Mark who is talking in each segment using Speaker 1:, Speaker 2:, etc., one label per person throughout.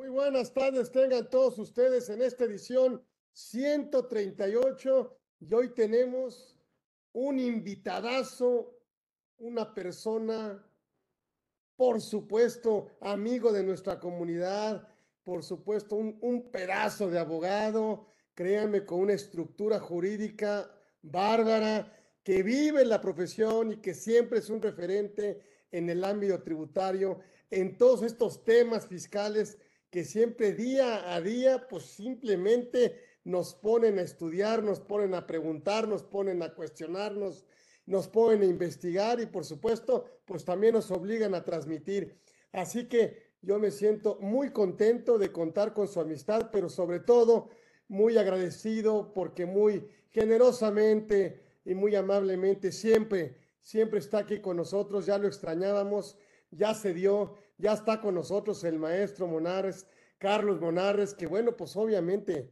Speaker 1: Muy buenas tardes, tengan todos ustedes en esta edición 138 y hoy tenemos un invitadazo, una persona, por supuesto, amigo de nuestra comunidad, por supuesto, un, un pedazo de abogado, créanme, con una estructura jurídica bárbara, que vive la profesión y que siempre es un referente en el ámbito tributario, en todos estos temas fiscales que siempre día a día, pues simplemente nos ponen a estudiar, nos ponen a preguntar, nos ponen a cuestionarnos, nos ponen a investigar y por supuesto, pues también nos obligan a transmitir. Así que yo me siento muy contento de contar con su amistad, pero sobre todo muy agradecido porque muy generosamente y muy amablemente siempre, siempre está aquí con nosotros, ya lo extrañábamos, ya se dio, ya está con nosotros el maestro Monarres, Carlos Monarres, que bueno, pues obviamente,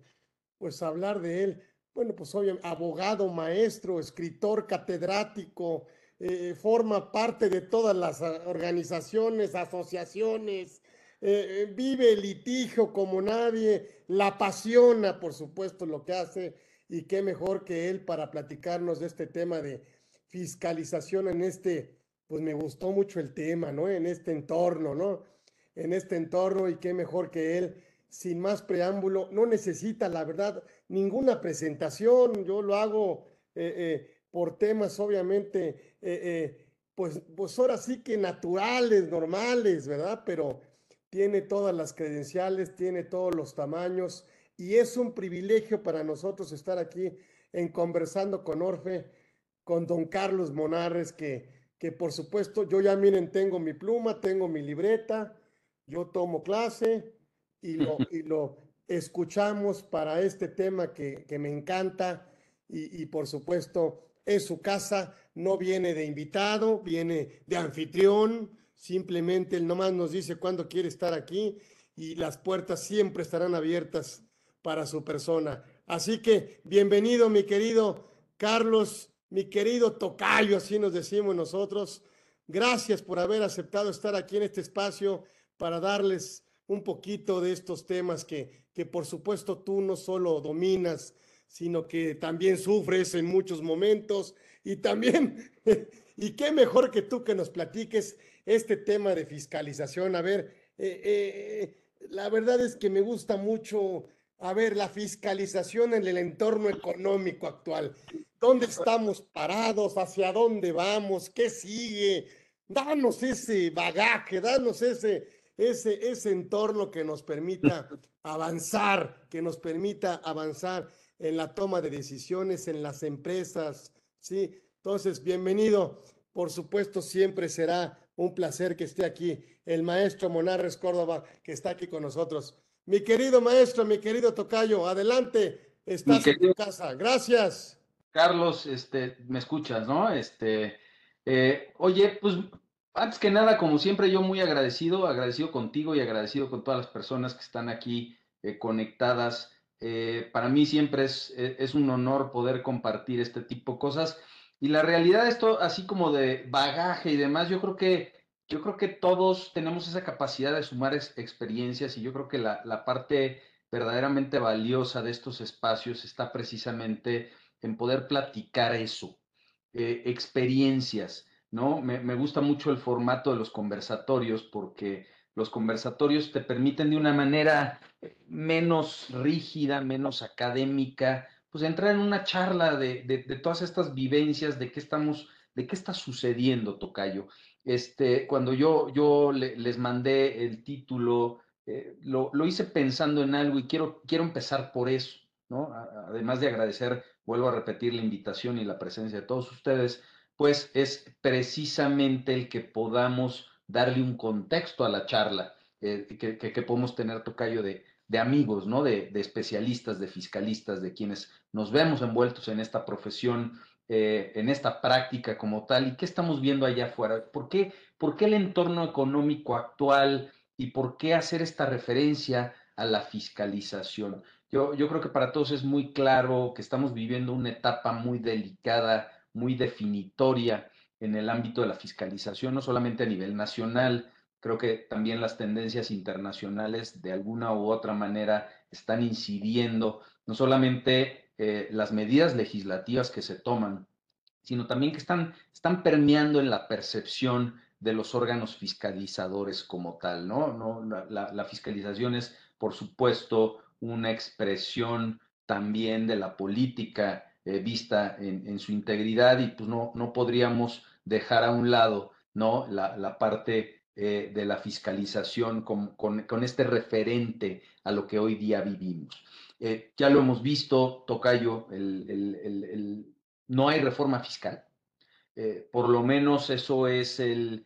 Speaker 1: pues hablar de él, bueno, pues obviamente, abogado, maestro, escritor, catedrático, eh, forma parte de todas las ah, organizaciones, asociaciones, eh, eh, vive el litigio como nadie, la apasiona, por supuesto, lo que hace, y qué mejor que él para platicarnos de este tema de fiscalización en este pues me gustó mucho el tema, ¿no? En este entorno, ¿no? En este entorno y qué mejor que él, sin más preámbulo, no necesita, la verdad, ninguna presentación, yo lo hago eh, eh, por temas, obviamente, eh, pues, pues ahora sí que naturales, normales, ¿verdad? Pero tiene todas las credenciales, tiene todos los tamaños y es un privilegio para nosotros estar aquí en conversando con Orfe, con don Carlos Monarres, que que por supuesto yo ya miren, tengo mi pluma, tengo mi libreta, yo tomo clase y lo, y lo escuchamos para este tema que, que me encanta y, y, por supuesto es su casa, no viene de invitado, viene de anfitrión, simplemente él nomás nos dice cuándo quiere estar aquí y las puertas siempre estarán abiertas para su persona. Así que bienvenido mi querido Carlos mi querido Tocayo, así nos decimos nosotros. Gracias por haber aceptado estar aquí en este espacio para darles un poquito de estos temas que, que por supuesto tú no solo dominas, sino que también sufres en muchos momentos y también, y qué mejor que tú que nos platiques este tema de fiscalización. A ver, eh, eh, la verdad es que me gusta mucho, a ver, la fiscalización en el entorno económico actual dónde estamos parados, hacia dónde vamos, qué sigue. Danos ese bagaje, danos ese, ese, ese entorno que nos permita avanzar, que nos permita avanzar en la toma de decisiones en las empresas. ¿sí? Entonces, bienvenido. Por supuesto, siempre será un placer que esté aquí el maestro Monarres Córdoba, que está aquí con nosotros. Mi querido maestro, mi querido Tocayo, adelante, estás en tu casa. Gracias.
Speaker 2: Carlos, este, me escuchas, ¿no? Este, eh, oye, pues antes que nada, como siempre, yo muy agradecido, agradecido contigo y agradecido con todas las personas que están aquí eh, conectadas. Eh, para mí siempre es, es, un honor poder compartir este tipo de cosas. Y la realidad, esto así como de bagaje y demás, yo creo que, yo creo que todos tenemos esa capacidad de sumar experiencias y yo creo que la, la parte verdaderamente valiosa de estos espacios está precisamente en poder platicar eso, eh, experiencias, ¿no? Me, me, gusta mucho el formato de los conversatorios porque los conversatorios te permiten de una manera eh, menos rígida, menos académica, pues entrar en una charla de, de, todas estas vivencias, de qué estamos, de qué está sucediendo, Tocayo. Este, cuando yo, yo le, les mandé el título, eh, lo, lo, hice pensando en algo y quiero, quiero empezar por eso, Además de agradecer vuelvo a repetir la invitación y la presencia de todos ustedes, pues es precisamente el que podamos darle un contexto a la charla, eh, que, podemos tener tocayo de, amigos, ¿no? De, de, especialistas, de fiscalistas, de quienes nos vemos envueltos en esta profesión, eh, en esta práctica como tal, y qué estamos viendo allá afuera. ¿Por qué, ¿Por qué el entorno económico actual y por qué hacer esta referencia a la fiscalización? Yo, yo creo que para todos es muy claro que estamos viviendo una etapa muy delicada, muy definitoria en el ámbito de la fiscalización, no solamente a nivel nacional, Creo que también las tendencias internacionales de alguna u otra manera están incidiendo, no solamente eh, las medidas legislativas que se toman, sino también que están, están permeando en la percepción de los órganos fiscalizadores como tal, ¿no? no la, fiscalización es, por supuesto, una expresión también de la política eh, vista en, su integridad y pues no, no podríamos dejar a un lado, ¿no? La, parte eh, de la fiscalización con, con, este referente a lo que hoy día vivimos. Eh, ya lo hemos visto, Tocayo, el, no hay reforma fiscal, por lo menos eso es el,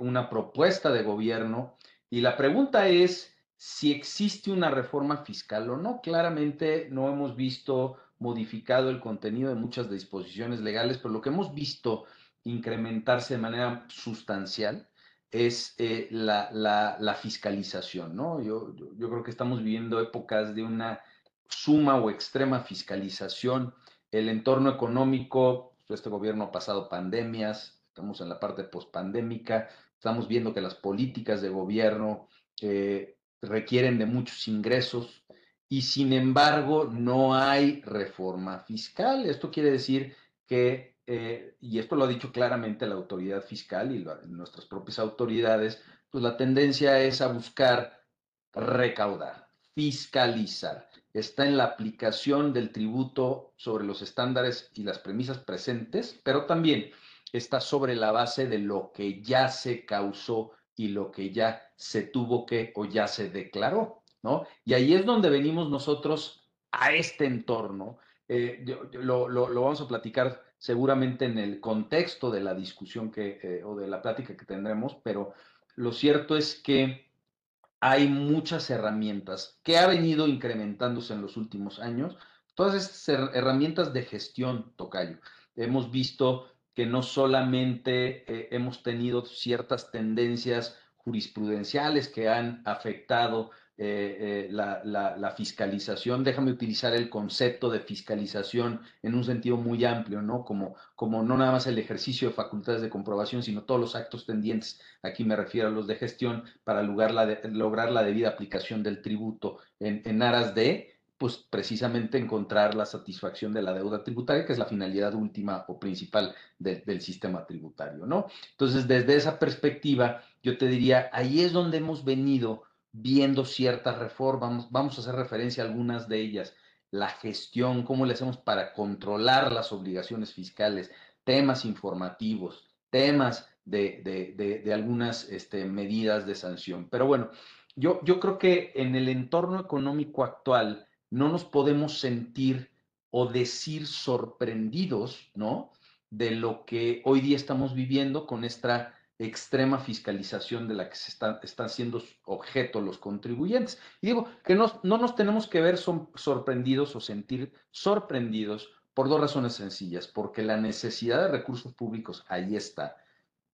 Speaker 2: una propuesta de gobierno. Y la pregunta es si existe una reforma fiscal o no. Claramente no hemos visto modificado el contenido de muchas disposiciones legales, pero lo que hemos visto incrementarse de manera sustancial es eh, la, fiscalización, ¿no? Yo, yo, creo que estamos viviendo épocas de una suma o extrema fiscalización. El entorno económico este gobierno ha pasado pandemias, estamos en la parte pospandémica, estamos viendo que las políticas de gobierno eh, requieren de muchos ingresos y sin embargo no hay reforma fiscal. Esto quiere decir que, eh, y esto lo ha dicho claramente la autoridad fiscal y nuestras propias autoridades, pues la tendencia es a buscar recaudar, fiscalizar está en la aplicación del tributo sobre los estándares y las premisas presentes, pero también está sobre la base de lo que ya se causó y lo que ya se tuvo que o ya se declaró, ¿no? Y ahí es donde venimos nosotros a este entorno. Eh, lo, vamos a platicar seguramente en el contexto de la discusión que, eh, o de la plática que tendremos, pero lo cierto es que hay muchas herramientas que ha venido incrementándose en los últimos años. Todas estas herramientas de gestión, Tocayo. Hemos visto que no solamente eh, hemos tenido ciertas tendencias jurisprudenciales que han afectado eh, eh, la, fiscalización, déjame utilizar el concepto de fiscalización en un sentido muy amplio, ¿no? Como, como no nada más el ejercicio de facultades de comprobación, sino todos los actos tendientes, aquí me refiero a los de gestión, para la, lograr la debida aplicación del tributo en, aras de, pues precisamente encontrar la satisfacción de la deuda tributaria, que es la finalidad última o principal del sistema tributario, ¿no? Entonces, desde esa perspectiva, yo te diría, ahí es donde hemos venido viendo ciertas reformas, vamos a hacer referencia a algunas de ellas, la gestión, cómo le hacemos para controlar las obligaciones fiscales, temas informativos, temas de, algunas este, medidas de sanción. Pero bueno, yo, yo creo que en el entorno económico actual no nos podemos sentir o decir sorprendidos, ¿no? De lo que hoy día estamos viviendo con esta extrema fiscalización de la que se están, siendo objeto los contribuyentes. Y digo que no, no nos tenemos que ver son, sorprendidos o sentir sorprendidos por dos razones sencillas, porque la necesidad de recursos públicos ahí está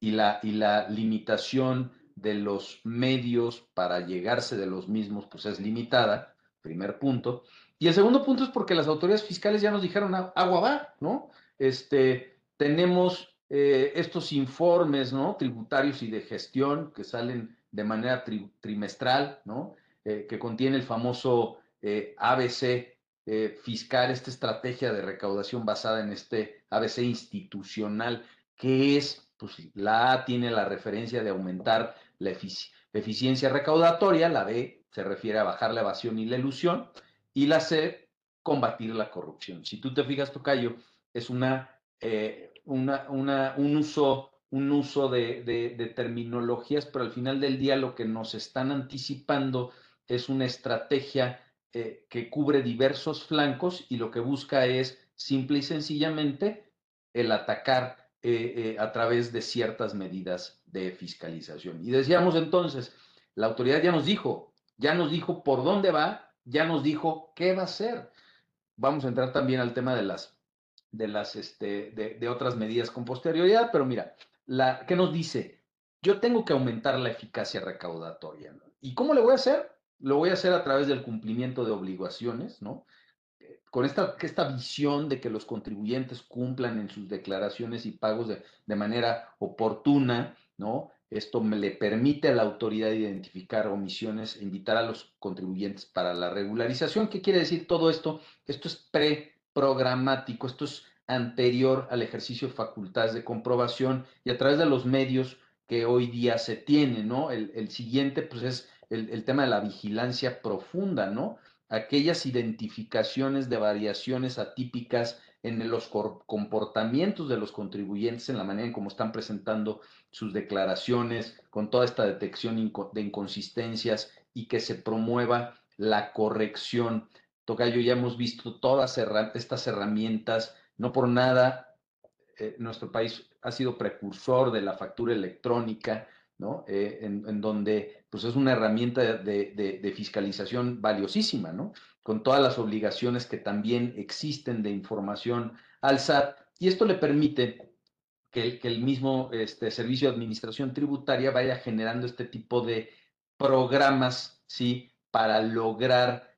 Speaker 2: y la, y la limitación de los medios para llegarse de los mismos pues es limitada, primer punto. Y el segundo punto es porque las autoridades fiscales ya nos dijeron agua va, ¿no? Este, tenemos eh, estos informes ¿no? tributarios y de gestión que salen de manera trimestral, ¿no? Eh, que contiene el famoso eh, ABC fiscal, esta estrategia de recaudación basada en este ABC institucional, que es, pues la A tiene la referencia de aumentar la eficiencia recaudatoria, la B se refiere a bajar la evasión y la ilusión, y la C, combatir la corrupción. Si tú te fijas, Tocayo, es una un uso, un uso de, terminologías, pero al final del día lo que nos están anticipando es una estrategia eh, que cubre diversos flancos y lo que busca es simple y sencillamente el atacar eh, eh, a través de ciertas medidas de fiscalización. Y decíamos entonces, la autoridad ya nos dijo, ya nos dijo por dónde va, ya nos dijo qué va a hacer. Vamos a entrar también al tema de las de, las, este, de, otras medidas con posterioridad, pero mira, la, ¿qué nos dice? Yo tengo que aumentar la eficacia recaudatoria. ¿Y cómo le voy a hacer? Lo voy a hacer a través del cumplimiento de obligaciones, ¿no? Con esta, esta visión de que los contribuyentes cumplan en sus declaraciones y pagos de, de manera oportuna, ¿no? Esto me le permite a la autoridad identificar omisiones e invitar a los contribuyentes para la regularización. ¿Qué quiere decir todo esto? Esto es preprogramático, esto es anterior al ejercicio de facultades de comprobación y a través de los medios que hoy día se tienen, ¿no? El, siguiente, pues, es el, el, tema de la vigilancia profunda, ¿no? Aquellas identificaciones de variaciones atípicas en los comportamientos de los contribuyentes, en la manera en cómo están presentando sus declaraciones, con toda esta detección de inconsistencias y que se promueva la corrección. Tocayo, ya hemos visto todas estas herramientas, no por nada, eh, nuestro país ha sido precursor de la factura electrónica, ¿no? Eh, en, donde pues es una herramienta de, fiscalización valiosísima, ¿no? Con todas las obligaciones que también existen de información al SAT. Y esto le permite que, el mismo este, Servicio de Administración Tributaria vaya generando este tipo de programas, ¿sí? Para lograr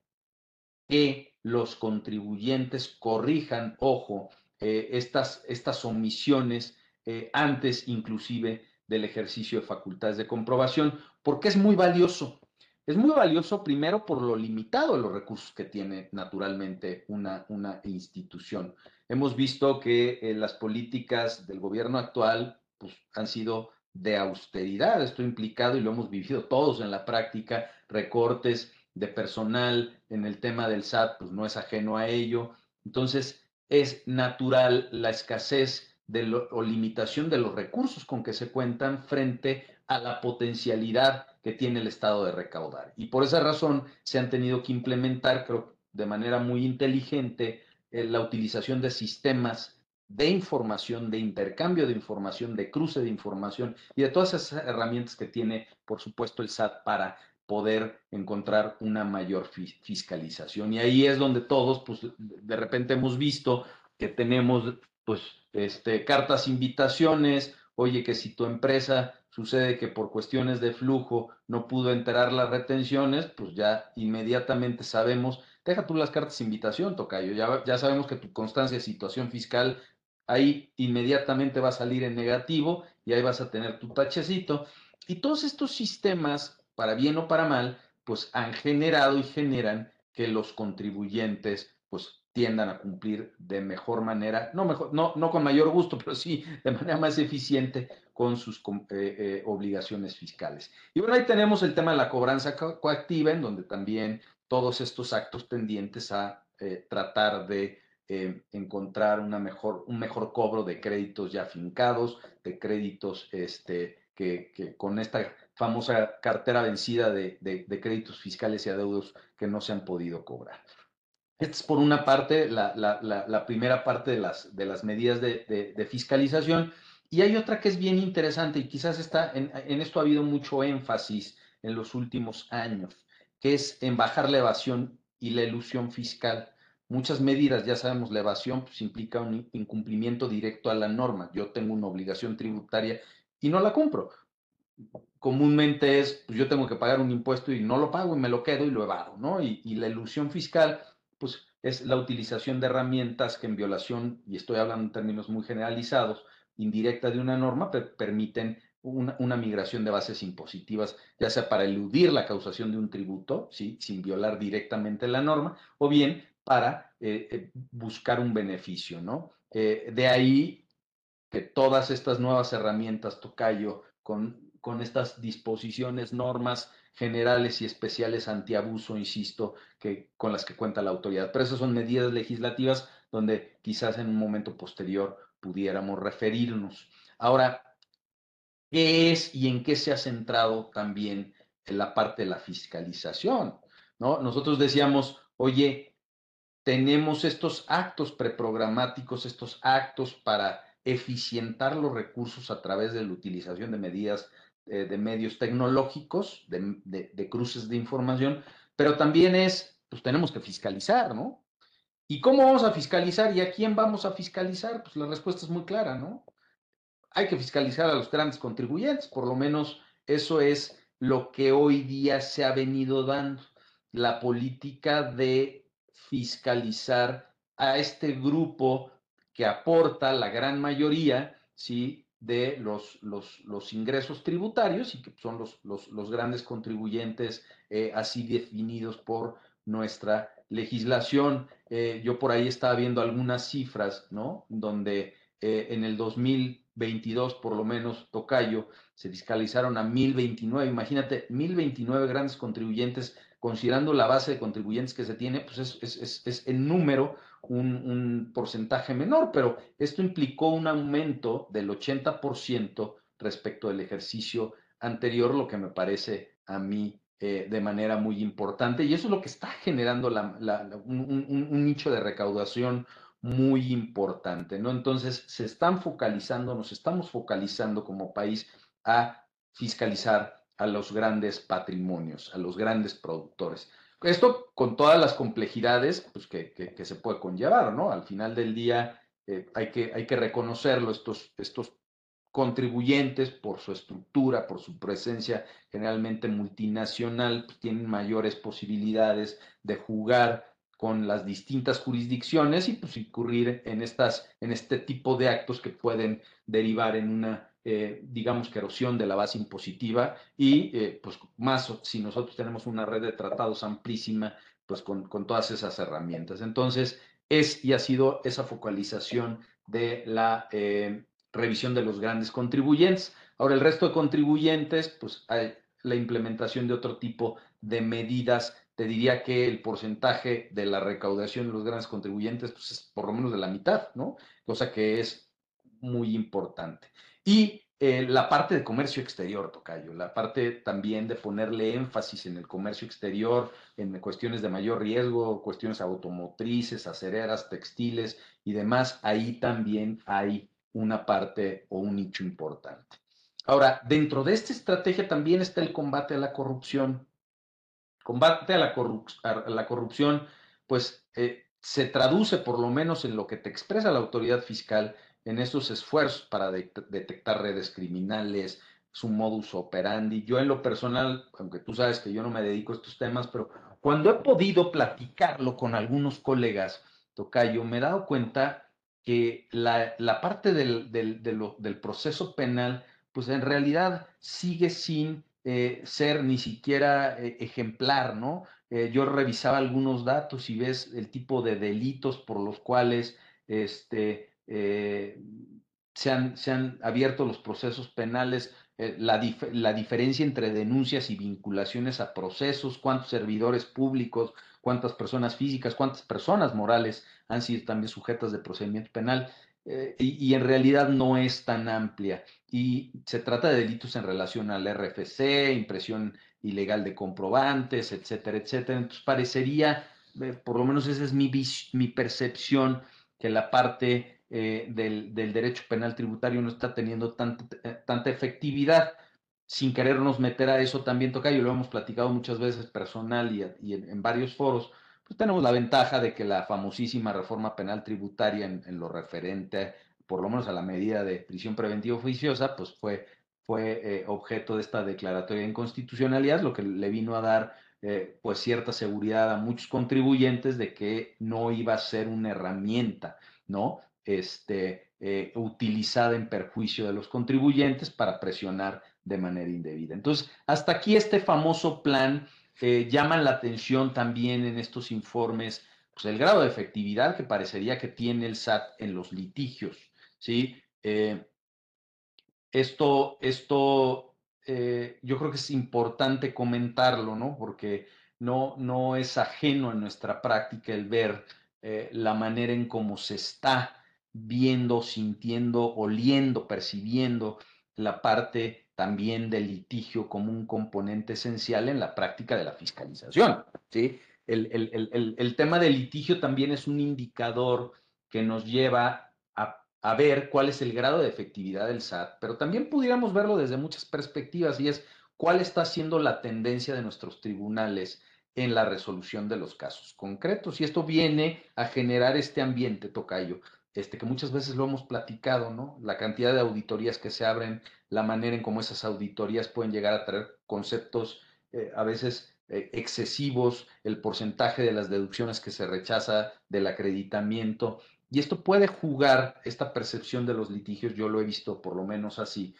Speaker 2: que los contribuyentes corrijan, ojo, eh, estas, estas omisiones eh, antes inclusive del ejercicio de facultades de comprobación, porque es muy valioso. Es muy valioso primero por lo limitado de los recursos que tiene naturalmente una, una institución. Hemos visto que eh, las políticas del gobierno actual pues, han sido de austeridad. Esto implicado, y lo hemos vivido todos en la práctica, recortes de personal en el tema del SAT, pues no es ajeno a ello. Entonces, es natural la escasez de o limitación de los recursos con que se cuentan frente a la potencialidad que tiene el Estado de recaudar. Y por esa razón se han tenido que implementar, creo, de manera muy inteligente, eh, la utilización de sistemas de información, de intercambio de información, de cruce de información y de todas esas herramientas que tiene, por supuesto, el SAT para poder encontrar una mayor fiscalización. Y ahí es donde todos, pues, de repente hemos visto que tenemos pues, este, cartas invitaciones, oye, que si tu empresa sucede que por cuestiones de flujo no pudo enterar las retenciones, pues ya inmediatamente sabemos, deja tú las cartas de invitación, Tocayo, ya, ya sabemos que tu constancia de situación fiscal ahí inmediatamente va a salir en negativo y ahí vas a tener tu tachecito. Y todos estos sistemas, para bien o para mal, pues han generado y generan que los contribuyentes pues tiendan a cumplir de mejor manera, no, mejor, no, no con mayor gusto, pero sí de manera más eficiente con sus eh, eh, obligaciones fiscales. Y bueno, ahí tenemos el tema de la cobranza coactiva, en donde también todos estos actos tendientes a eh, tratar de encontrar una mejor, un mejor cobro de créditos ya fincados, de créditos este, que, que con esta famosa cartera vencida de, de, de créditos fiscales y adeudos que no se han podido cobrar. Esta es por una parte la, primera parte de las, de las medidas de, fiscalización. Y hay otra que es bien interesante y quizás está en, esto ha habido mucho énfasis en los últimos años, que es en bajar la evasión y la ilusión fiscal. Muchas medidas, ya sabemos, la evasión pues, implica un incumplimiento directo a la norma. Yo tengo una obligación tributaria y no la cumplo. Comúnmente es, pues yo tengo que pagar un impuesto y no lo pago y me lo quedo y lo evado, ¿no? Y, y la ilusión fiscal pues es la utilización de herramientas que en violación, y estoy hablando en términos muy generalizados, indirecta de una norma, permiten una, migración de bases impositivas, ya sea para eludir la causación de un tributo, sin violar directamente la norma, o bien para eh, eh, buscar un beneficio, ¿no? Eh, de ahí que todas estas nuevas herramientas, Tocayo, con, con estas disposiciones, normas, generales y especiales antiabuso, insisto, que, con las que cuenta la autoridad. Pero esas son medidas legislativas donde quizás en un momento posterior pudiéramos referirnos. Ahora, ¿qué es y en qué se ha centrado también la parte de la fiscalización? ¿no? Nosotros decíamos, oye, tenemos estos actos preprogramáticos, estos actos para eficientar los recursos a través de la utilización de medidas de medios tecnológicos, de, cruces de información, pero también es, pues tenemos que fiscalizar, ¿no? ¿Y cómo vamos a fiscalizar y a quién vamos a fiscalizar? Pues la respuesta es muy clara, ¿no? Hay que fiscalizar a los grandes contribuyentes, por lo menos eso es lo que hoy día se ha venido dando, la política de fiscalizar a este grupo que aporta la gran mayoría, ¿sí? De los, los, ingresos tributarios y que son los, los, grandes contribuyentes eh, así definidos por nuestra legislación. Eh, yo por ahí estaba viendo algunas cifras, ¿no? Donde eh, en el 2022, por lo menos, Tocayo, se fiscalizaron a 1029. Imagínate, 1029 grandes contribuyentes, considerando la base de contribuyentes que se tiene, pues es, es, es en número un, porcentaje menor, pero esto implicó un aumento del 80% respecto del ejercicio anterior, lo que me parece a mí eh, de manera muy importante. Y eso es lo que está generando un, nicho de recaudación muy importante, ¿no? Entonces, se están focalizando, nos estamos focalizando como país a fiscalizar a los grandes patrimonios, a los grandes productores. Esto con todas las complejidades pues, que, se puede conllevar, ¿no? Al final del día eh, hay, que, hay que reconocerlo, estos, estos contribuyentes por su estructura, por su presencia generalmente multinacional, pues, tienen mayores posibilidades de jugar con las distintas jurisdicciones y pues incurrir en, estas, en este tipo de actos que pueden derivar en una eh, digamos que erosión de la base impositiva y eh, pues más si nosotros tenemos una red de tratados amplísima, pues con, todas esas herramientas. Entonces, es y ha sido esa focalización de la eh, revisión de los grandes contribuyentes. Ahora, el resto de contribuyentes, pues la implementación de otro tipo de medidas. Te diría que el porcentaje de la recaudación de los grandes contribuyentes pues es por lo menos de la mitad, ¿no? Cosa que es muy importante. Y eh, la parte de comercio exterior, Tocayo, la parte también de ponerle énfasis en el comercio exterior, en cuestiones de mayor riesgo, cuestiones automotrices, acereras, textiles y demás, ahí también hay una parte o un nicho importante. Ahora, dentro de esta estrategia también está el combate a la corrupción. Combate a la, corrupción, pues eh, se traduce por lo menos en lo que te expresa la autoridad fiscal en estos esfuerzos para detectar redes criminales, su modus operandi. Yo en lo personal, aunque tú sabes que yo no me dedico a estos temas, pero cuando he podido platicarlo con algunos colegas, Tocayo, me he dado cuenta que la, parte del, del, proceso penal, pues en realidad sigue sin eh, ser ni siquiera eh, ejemplar, ¿no? Eh, yo revisaba algunos datos y ves el tipo de delitos por los cuales este, eh, se, han, abierto los procesos penales, eh, la, la, diferencia entre denuncias y vinculaciones a procesos, cuántos servidores públicos, cuántas personas físicas, cuántas personas morales han sido también sujetas de procedimiento penal. Eh, y, y, en realidad no es tan amplia. Y se trata de delitos en relación al RFC, impresión ilegal de comprobantes, etcétera, etcétera. Entonces parecería, por lo menos esa es mi, mi percepción, que la parte eh, del, derecho penal tributario no está teniendo tanta, eh, tanta efectividad. Sin querernos meter a eso también, toca, y lo hemos platicado muchas veces personal y, en, varios foros, pues tenemos la ventaja de que la famosísima reforma penal tributaria en, lo referente, por lo menos a la medida de prisión preventiva oficiosa, pues fue, fue eh, objeto de esta declaratoria de inconstitucionalidad, lo que le vino a dar pues cierta seguridad a muchos contribuyentes de que no iba a ser una herramienta, ¿no? Este, eh, utilizada en perjuicio de los contribuyentes para presionar de manera indebida. Entonces, hasta aquí este famoso plan eh, llama la atención también en estos informes, pues el grado de efectividad que parecería que tiene el SAT en los litigios, ¿sí? Eh, esto, esto yo creo que es importante comentarlo, ¿no? Porque no, no es ajeno a nuestra práctica el ver la manera en cómo se está viendo, sintiendo, oliendo, percibiendo la parte también del litigio como un componente esencial en la práctica de la fiscalización. ¿sí? El, tema del litigio también es un indicador que nos lleva a, a, ver cuál es el grado de efectividad del SAT, pero también pudiéramos verlo desde muchas perspectivas y es cuál está siendo la tendencia de nuestros tribunales en la resolución de los casos concretos. Y esto viene a generar este ambiente, Tocayo, este, que muchas veces lo hemos platicado, ¿no? La cantidad de auditorías que se abren, la manera en cómo esas auditorías pueden llegar a traer conceptos eh, a veces eh, excesivos, el porcentaje de las deducciones que se rechaza del acreditamiento Y esto puede jugar, esta percepción de los litigios, yo lo he visto por lo menos así,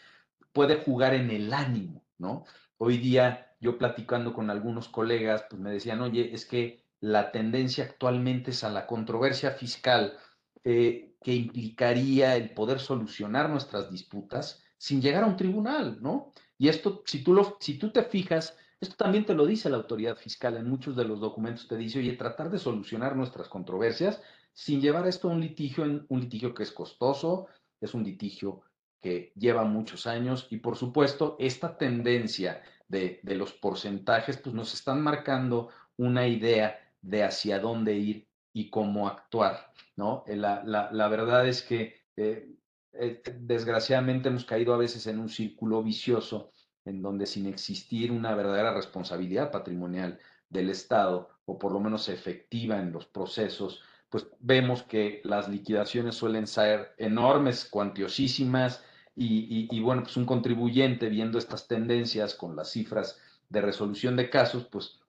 Speaker 2: puede jugar en el ánimo, ¿no? Hoy día yo platicando con algunos colegas, pues me decían, oye, es que la tendencia actualmente es a la controversia fiscal eh, que implicaría el poder solucionar nuestras disputas sin llegar a un tribunal, ¿no? Y esto, si tú, lo, si tú te fijas, esto también te lo dice la autoridad fiscal en muchos de los documentos, te dice, oye, tratar de solucionar nuestras controversias sin llevar esto a un litigio, un litigio que es costoso, es un litigio que lleva muchos años y por supuesto esta tendencia de, los porcentajes pues nos están marcando una idea de hacia dónde ir y cómo actuar, ¿no? Eh, la, la, verdad es que eh, eh, desgraciadamente hemos caído a veces en un círculo vicioso en donde sin existir una verdadera responsabilidad patrimonial del Estado, o por lo menos efectiva en los procesos, pues vemos que las liquidaciones suelen ser enormes, cuantiosísimas, y, bueno, pues un contribuyente viendo estas tendencias con las cifras de resolución de casos, pues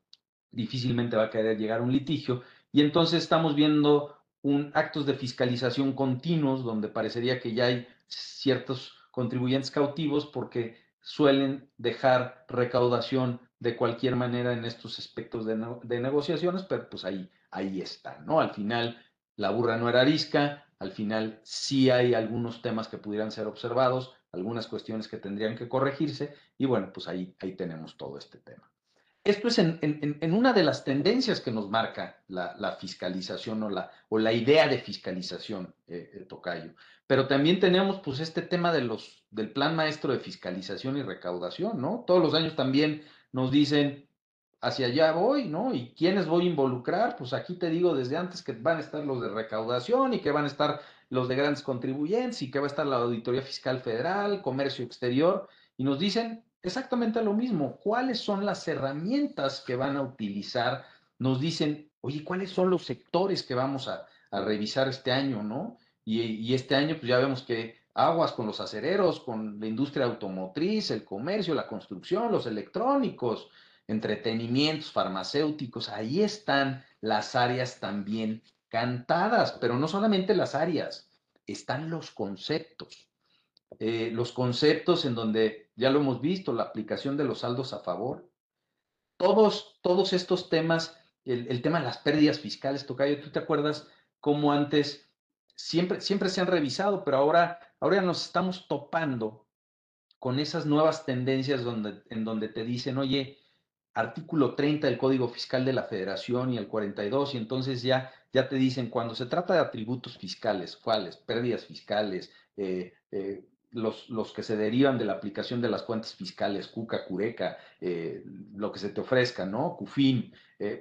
Speaker 2: difícilmente va a querer llegar a un litigio. Y entonces estamos viendo un, actos de fiscalización continuos donde parecería que ya hay ciertos contribuyentes cautivos porque suelen dejar recaudación de cualquier manera en estos aspectos de, negociaciones, pero pues ahí, ahí están, ¿no? Al final, la burra no era arisca, al final sí hay algunos temas que pudieran ser observados, algunas cuestiones que tendrían que corregirse, y bueno, pues ahí, ahí tenemos todo este tema. Esto es en, una de las tendencias que nos marca la, fiscalización o la, idea de fiscalización, eh, eh, Tocayo. Pero también tenemos pues este tema del plan maestro de fiscalización y recaudación, ¿no? Todos los años también nos dicen, hacia allá voy, ¿no? ¿Y quiénes voy a involucrar? Pues aquí te digo desde antes que van a estar los de recaudación y que van a estar los de grandes contribuyentes y que va a estar la Auditoría Fiscal Federal, Comercio Exterior, y nos dicen exactamente lo mismo, cuáles son las herramientas que van a utilizar, nos dicen, oye, ¿cuáles son los sectores que vamos a, revisar este año, ¿no? Y, este año, pues ya vemos que aguas con los acereros, con la industria automotriz, el comercio, la construcción, los electrónicos, entretenimientos, farmacéuticos, ahí están las áreas también cantadas, pero no solamente las áreas, están los conceptos. Eh, los conceptos en donde ya lo hemos visto, la aplicación de los saldos a favor, todos, todos estos temas, el, tema de las pérdidas fiscales, Tocayo, ¿tú te acuerdas cómo antes siempre, siempre se han revisado, pero ahora, ahora nos estamos topando con esas nuevas tendencias donde, en donde te dicen, oye, artículo 30 del Código Fiscal de la Federación y el 42, y entonces ya, ya te dicen, cuando se trata de atributos fiscales, ¿cuáles? Pérdidas fiscales, eh, eh, los, los, que se derivan de la aplicación de las cuentas fiscales, CUCA, CURECA, eh, lo que se te ofrezca, ¿no? CUFIN,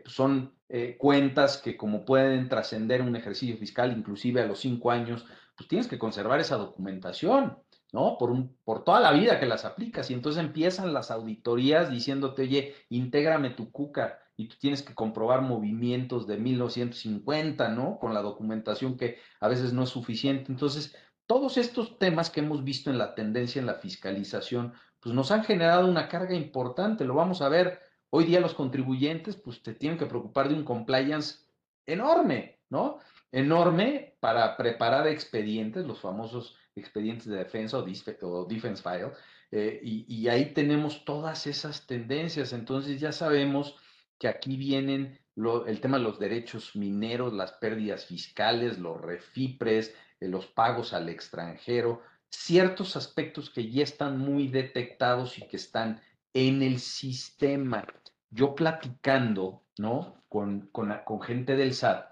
Speaker 2: son cuentas que como pueden trascender un ejercicio fiscal, inclusive a los cinco años, pues tienes que conservar esa documentación. ¿no? Por, un, por toda la vida que las aplicas. Y entonces empiezan las auditorías diciéndote, oye, intégrame tu cuca y tú tienes que comprobar movimientos de 1950, ¿no? Con la documentación que a veces no es suficiente. Entonces, todos estos temas que hemos visto en la tendencia en la fiscalización, pues nos han generado una carga importante. Lo vamos a ver. Hoy día los contribuyentes, pues te tienen que preocupar de un compliance enorme, ¿no? Enorme para preparar expedientes, los famosos expedientes de defensa o, defense file, eh, y, ahí tenemos todas esas tendencias. Entonces ya sabemos que aquí vienen el tema de los derechos mineros, las pérdidas fiscales, los refipres, los pagos al extranjero, ciertos aspectos que ya están muy detectados y que están en el sistema. Yo platicando, ¿no? Con, con, gente del SAT,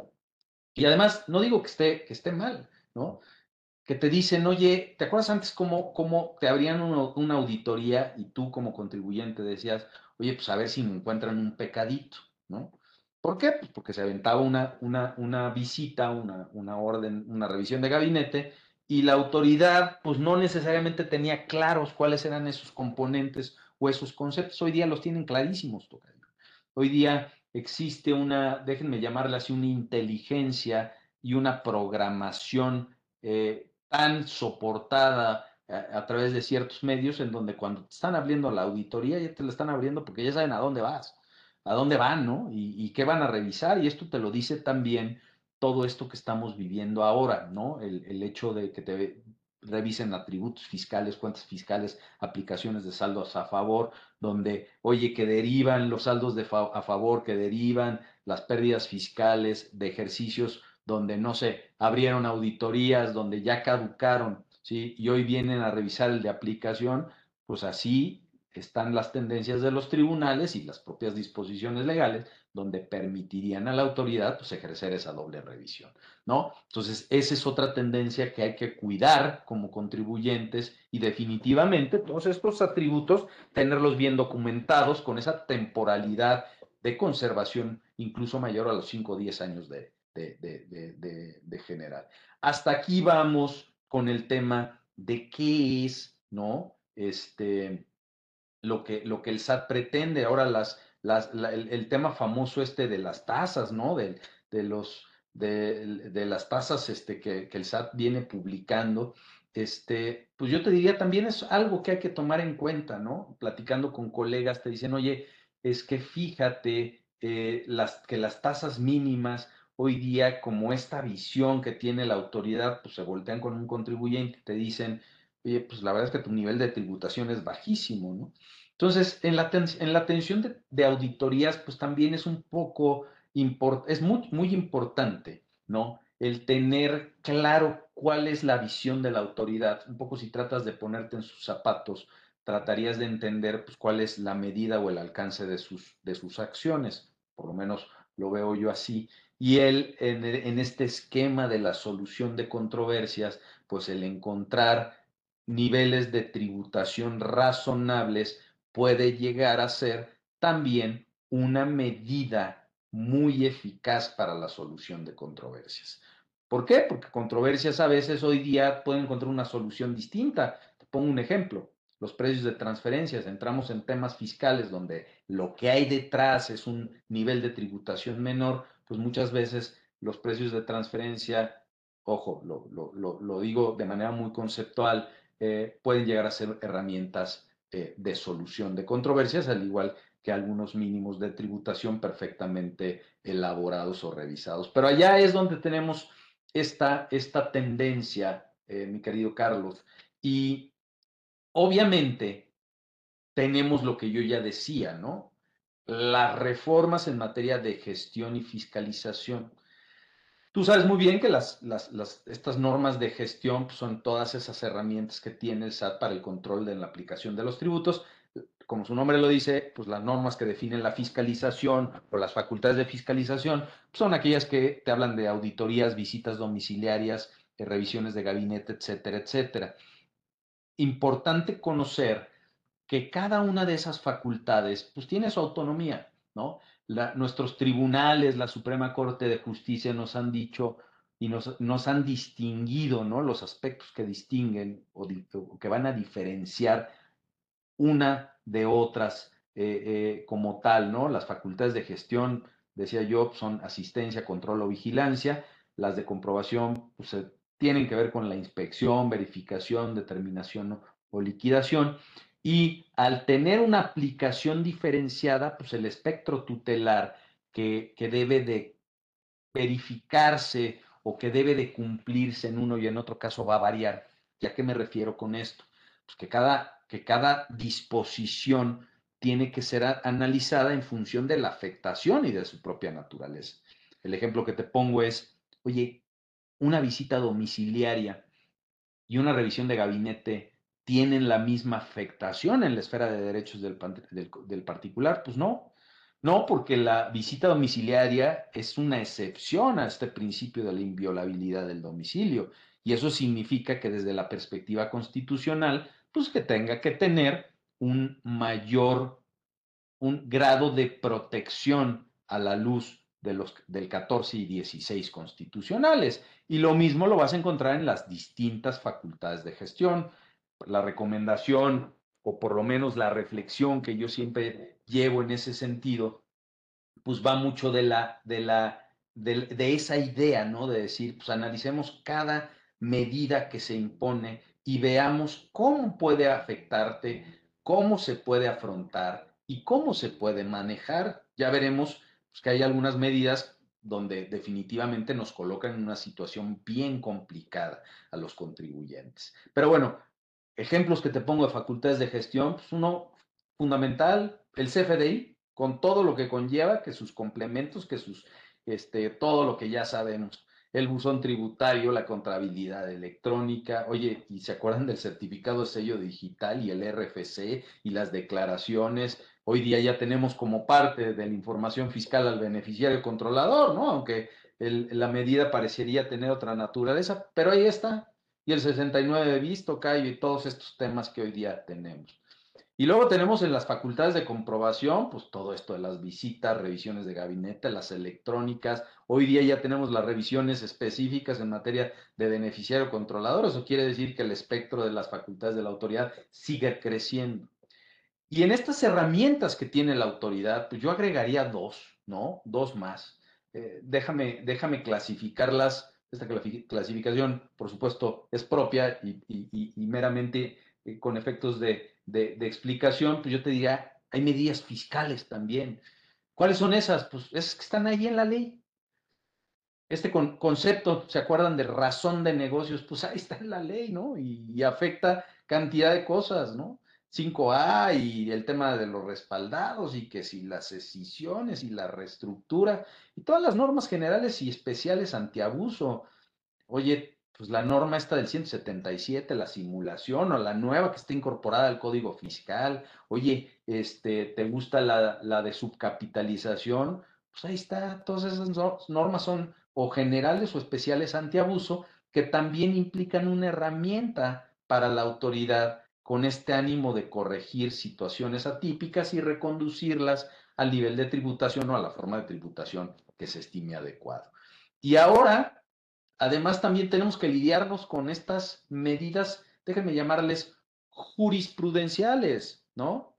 Speaker 2: y además no digo que esté, que esté mal, ¿no? que te dicen, oye, ¿te acuerdas antes cómo, cómo te abrían una, auditoría y tú como contribuyente decías, oye, pues a ver si me encuentran un pecadito, ¿no? ¿Por qué? Pues porque se aventaba una, una, una visita, una, una orden, una revisión de gabinete y la autoridad pues no necesariamente tenía claros cuáles eran esos componentes o esos conceptos. Hoy día los tienen clarísimos, Hoy día existe una, déjenme llamarla así, una inteligencia y una programación eh, tan soportada a, través de ciertos medios en donde cuando te están abriendo la auditoría ya te la están abriendo porque ya saben a dónde vas, a dónde van, ¿no? Y, qué van a revisar. Y esto te lo dice también todo esto que estamos viviendo ahora, ¿no? El, hecho de que te revisen atributos fiscales, cuentas fiscales, aplicaciones de saldos a favor, donde, oye, que derivan los saldos de a favor, que derivan las pérdidas fiscales de ejercicios donde, no sé, abrieron auditorías, donde ya caducaron, ¿sí? Y hoy vienen a revisar el de aplicación, pues así están las tendencias de los tribunales y las propias disposiciones legales donde permitirían a la autoridad pues, ejercer esa doble revisión, ¿no? Entonces, esa es otra tendencia que hay que cuidar como contribuyentes y definitivamente todos estos atributos tenerlos bien documentados con esa temporalidad de conservación incluso mayor a los 5 o 10 años de, de, general. Hasta aquí vamos con el tema de qué es, ¿no? Este, lo que, lo que el SAT pretende. Ahora las, las, el, tema famoso este de las tasas, ¿no? De, de los, de, de, las tasas este, que, que, el SAT viene publicando. Este, pues yo te diría también es algo que hay que tomar en cuenta, ¿no? Platicando con colegas te dicen, oye, es que fíjate eh, las, que las tasas mínimas hoy día, como esta visión que tiene la autoridad, pues se voltean con un contribuyente te dicen, oye, pues la verdad es que tu nivel de tributación es bajísimo, ¿no? Entonces, en la, en la atención de, auditorías, pues también es un poco, es muy, muy importante, ¿no? El tener claro cuál es la visión de la autoridad. Un poco si tratas de ponerte en sus zapatos, tratarías de entender pues, cuál es la medida o el alcance de sus, de sus acciones. Por lo menos lo veo yo así. Y él, en, en este esquema de la solución de controversias, pues el encontrar niveles de tributación razonables puede llegar a ser también una medida muy eficaz para la solución de controversias. ¿Por qué? Porque controversias a veces hoy día pueden encontrar una solución distinta. Te pongo un ejemplo, los precios de transferencias. Entramos en temas fiscales donde lo que hay detrás es un nivel de tributación menor, pues muchas veces los precios de transferencia, ojo, lo, digo de manera muy conceptual, eh, pueden llegar a ser herramientas eh, de solución de controversias, al igual que algunos mínimos de tributación perfectamente elaborados o revisados. Pero allá es donde tenemos esta, esta tendencia, eh, mi querido Carlos. Y obviamente tenemos lo que yo ya decía, ¿no? Las reformas en materia de gestión y fiscalización. Tú sabes muy bien que estas normas de gestión pues, son todas esas herramientas que tiene el SAT para el control de la aplicación de los tributos. Como su nombre lo dice, pues las normas que definen la fiscalización o las facultades de fiscalización son aquellas que te hablan de auditorías, visitas domiciliarias, eh, revisiones de gabinete, etcétera, etcétera. Importante conocer que cada una de esas facultades pues tiene su autonomía, ¿no? Nuestros tribunales, la Suprema Corte de Justicia nos han dicho y nos, han distinguido ¿no? los aspectos que distinguen o, que van a diferenciar una de otras eh, eh, como tal, ¿no? Las facultades de gestión, decía yo, son asistencia, control o vigilancia. Las de comprobación pues, tienen que ver con la inspección, verificación, determinación o liquidación. Y al tener una aplicación diferenciada, pues el espectro tutelar que, que debe de verificarse o que debe de cumplirse en uno y en otro caso va a variar. ¿Y a qué me refiero con esto? Pues que cada, que cada disposición tiene que ser analizada en función de la afectación y de su propia naturaleza. El ejemplo que te pongo es, oye, una visita domiciliaria y una revisión de gabinete tienen la misma afectación en la esfera de derechos del, del, particular? Pues no, no, porque la visita domiciliaria es una excepción a este principio de la inviolabilidad del domicilio. Y eso significa que desde la perspectiva constitucional, pues que tenga que tener un mayor, un grado de protección a la luz de los, del 14 y 16 constitucionales. Y lo mismo lo vas a encontrar en las distintas facultades de gestión la recomendación o por lo menos la reflexión que yo siempre llevo en ese sentido, pues va mucho de la, de la, de, esa idea, ¿no? De decir, pues analicemos cada medida que se impone y veamos cómo puede afectarte, cómo se puede afrontar y cómo se puede manejar. Ya veremos pues, que hay algunas medidas donde definitivamente nos colocan en una situación bien complicada a los contribuyentes. Pero bueno, ejemplos que te pongo de facultades de gestión, pues uno fundamental, el CFDI, con todo lo que conlleva, que sus complementos, que sus, este, todo lo que ya sabemos el buzón tributario, la contabilidad electrónica, oye, ¿y se acuerdan del certificado de sello digital y el RFC y las declaraciones? Hoy día ya tenemos como parte de la información fiscal al beneficiario controlador, ¿no? Aunque la medida parecería tener otra naturaleza, pero ahí está. Y el 69 de visto, Cayo, y todos estos temas que hoy día tenemos. Y luego tenemos en las facultades de comprobación, pues todo esto de las visitas, revisiones de gabinete, las electrónicas. Hoy día ya tenemos las revisiones específicas en materia de beneficiario controlador. Eso quiere decir que el espectro de las facultades de la autoridad sigue creciendo. Y en estas herramientas que tiene la autoridad, pues yo agregaría dos, ¿no? Dos más. Eh, déjame, déjame clasificarlas. Esta clasificación, por supuesto, es propia y meramente eh, con efectos de, explicación, pues yo te diría, hay medidas fiscales también. ¿Cuáles son esas? Pues esas que están ahí en la ley. Este concepto, ¿se acuerdan de razón de negocios? Pues ahí está en la ley, ¿no? Y, afecta cantidad de cosas, ¿no? 5A y el tema de los respaldados y que si las escisiones y la reestructura y todas las normas generales y especiales antiabuso. Oye, pues la norma esta del 177, la simulación o la nueva que está incorporada al código fiscal, oye, este, ¿te gusta la, la de subcapitalización? Pues ahí está, todas esas normas son o generales o especiales antiabuso que también implican una herramienta para la autoridad con este ánimo de corregir situaciones atípicas y reconducirlas al nivel de tributación o a la forma de tributación que se estime adecuado. Y ahora Además, también tenemos que lidiarnos con estas medidas, déjenme llamarles jurisprudenciales, ¿no?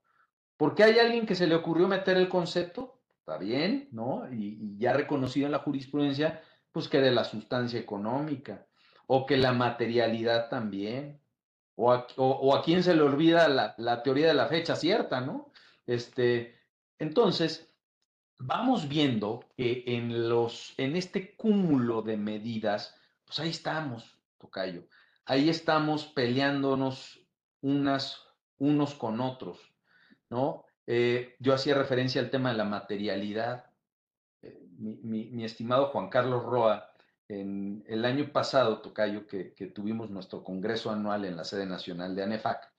Speaker 2: Porque hay alguien que se le ocurrió meter el concepto, está bien, ¿no? Y, ya reconocido en la jurisprudencia, pues que de la sustancia económica, o que la materialidad también, o a, quien se le olvida la, la, teoría de la fecha cierta, ¿no? Este, entonces, vamos viendo que en, los, en este cúmulo de medidas, pues ahí estamos, Tocayo, ahí estamos peleándonos unas, unos con otros, ¿no? Eh, yo hacía referencia al tema de la materialidad. Eh, mi, estimado Juan Carlos Roa, en el año pasado, Tocayo, que, tuvimos nuestro congreso anual en la sede nacional de ANEFAC,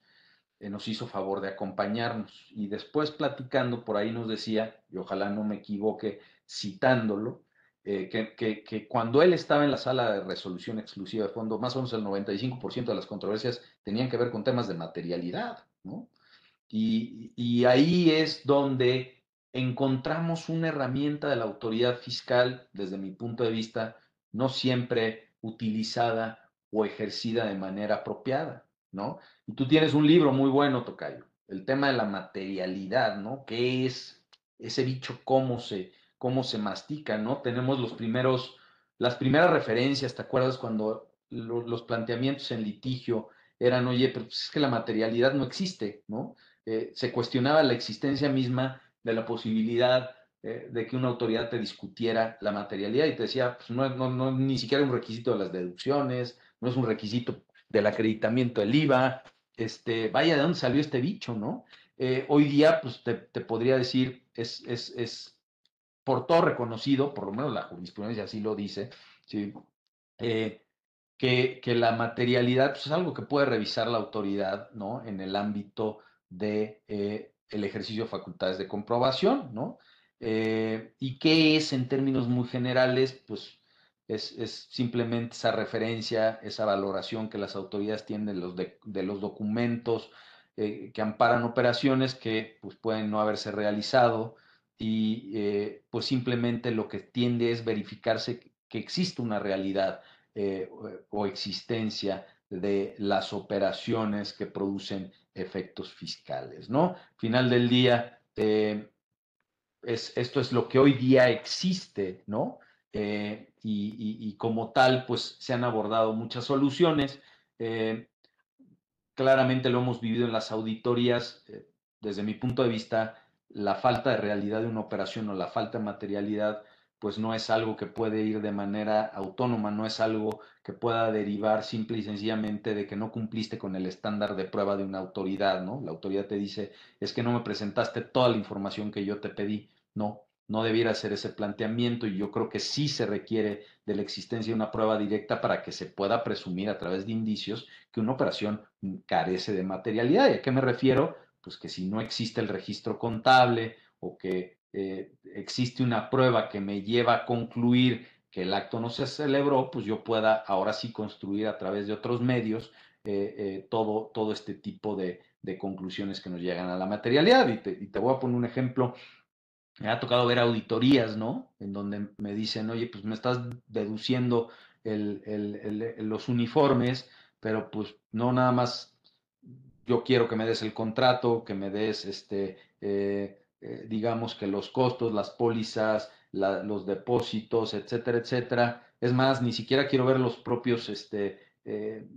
Speaker 2: eh, nos hizo favor de acompañarnos. Y después platicando, por ahí nos decía, y ojalá no me equivoque citándolo, eh, que, cuando él estaba en la sala de resolución exclusiva de fondo, más o menos el 95% de las controversias tenían que ver con temas de materialidad, ¿no? Y ahí es donde encontramos una herramienta de la autoridad fiscal, desde mi punto de vista, no siempre utilizada o ejercida de manera apropiada. ¿no? Y tú tienes un libro muy bueno, Tocayo, el tema de la materialidad, ¿no? ¿Qué es ese bicho, cómo se, cómo se mastica, ¿no? Tenemos los primeros, las primeras referencias, ¿te acuerdas cuando los planteamientos en litigio eran, oye, pero pues es que la materialidad no existe, ¿no? Eh, se cuestionaba la existencia misma de la posibilidad eh, de que una autoridad te discutiera la materialidad y te decía, pues no, no, no, ni siquiera un requisito de las deducciones, no es un requisito del acreditamiento del IVA, este, vaya, ¿de dónde salió este bicho, no? Eh, hoy día, pues te, podría decir, es, es, es, por todo reconocido, por lo menos la jurisprudencia así lo dice, ¿sí? Eh, que, que, la materialidad pues, es algo que puede revisar la autoridad, ¿no? En el ámbito de el ejercicio de facultades de comprobación, ¿no? ¿Y qué es en términos muy generales? Pues es, simplemente esa referencia, esa valoración que las autoridades tienen de los, de, los documentos eh, que amparan operaciones que pues, pueden no haberse realizado y eh, pues simplemente lo que tiende es verificarse que existe una realidad eh, o existencia de las operaciones que producen efectos fiscales, ¿no? Final del día, es, esto es lo que hoy día existe, ¿no? Eh, y, como tal, pues se han abordado muchas soluciones. Eh, claramente lo hemos vivido en las auditorías. Eh, desde mi punto de vista, la falta de realidad de una operación o la falta de materialidad, pues no es algo que puede ir de manera autónoma, no es algo que pueda derivar simple y sencillamente de que no cumpliste con el estándar de prueba de una autoridad, ¿no? La autoridad te dice, es que no me presentaste toda la información que yo te pedí. No, no debiera ser ese planteamiento y yo creo que sí se requiere de la existencia de una prueba directa para que se pueda presumir a través de indicios que una operación carece de materialidad. ¿Y a qué me refiero? Pues que si no existe el registro contable o que eh, existe una prueba que me lleva a concluir que el acto no se celebró, pues yo pueda ahora sí construir a través de otros medios eh, eh, todo, todo este tipo de, conclusiones que nos llegan a la materialidad. Y te, voy a poner un ejemplo. Me ha tocado ver auditorías, ¿no? En donde me dicen, oye, pues me estás deduciendo los uniformes, pero pues no nada más yo quiero que me des el contrato, que me des este, eh, digamos que los costos, las pólizas, los depósitos, etcétera, etcétera. Es más, ni siquiera quiero ver los propios este, eh,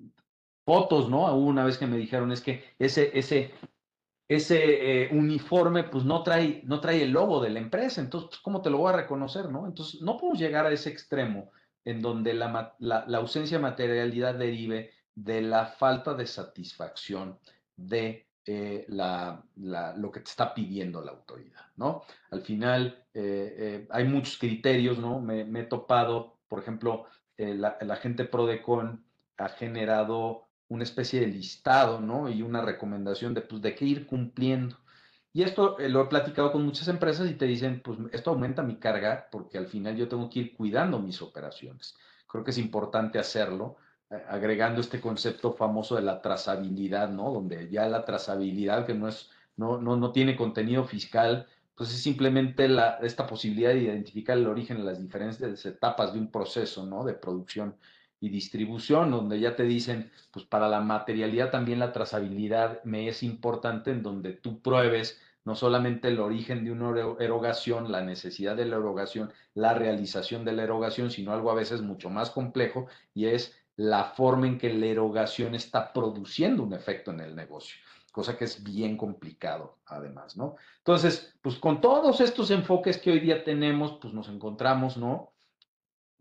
Speaker 2: fotos, ¿no? Una vez que me dijeron es que ese, ese, ese eh, uniforme pues no trae, no trae el logo de la empresa, entonces, pues, ¿cómo te lo voy a reconocer, no? Entonces, no podemos llegar a ese extremo en donde la, la ausencia de materialidad derive de la falta de satisfacción de eh, la, lo que te está pidiendo la autoridad, ¿no? Al final eh, hay muchos criterios, ¿no? Me, he topado, por ejemplo, la, gente Prodecon ha generado una especie de listado, ¿no? Y una recomendación de, pues, de qué ir cumpliendo. Y esto lo he platicado con muchas empresas y te dicen, pues esto aumenta mi carga porque al final yo tengo que ir cuidando mis operaciones. Creo que es importante hacerlo agregando este concepto famoso de la trazabilidad, ¿no? Donde ya la trazabilidad, que no, es, no, no, no tiene contenido fiscal, pues es simplemente la, esta posibilidad de identificar el origen de las diferentes etapas de un proceso, ¿no? De producción y distribución, donde ya te dicen, pues para la materialidad también la trazabilidad me es importante en donde tú pruebes no solamente el origen de una erogación, la necesidad de la erogación, la realización de la erogación, sino algo a veces mucho más complejo y es la forma en que la erogación está produciendo un efecto en el negocio, cosa que es bien complicado además, ¿no? Entonces, pues con todos estos enfoques que hoy día tenemos, pues nos encontramos, ¿no?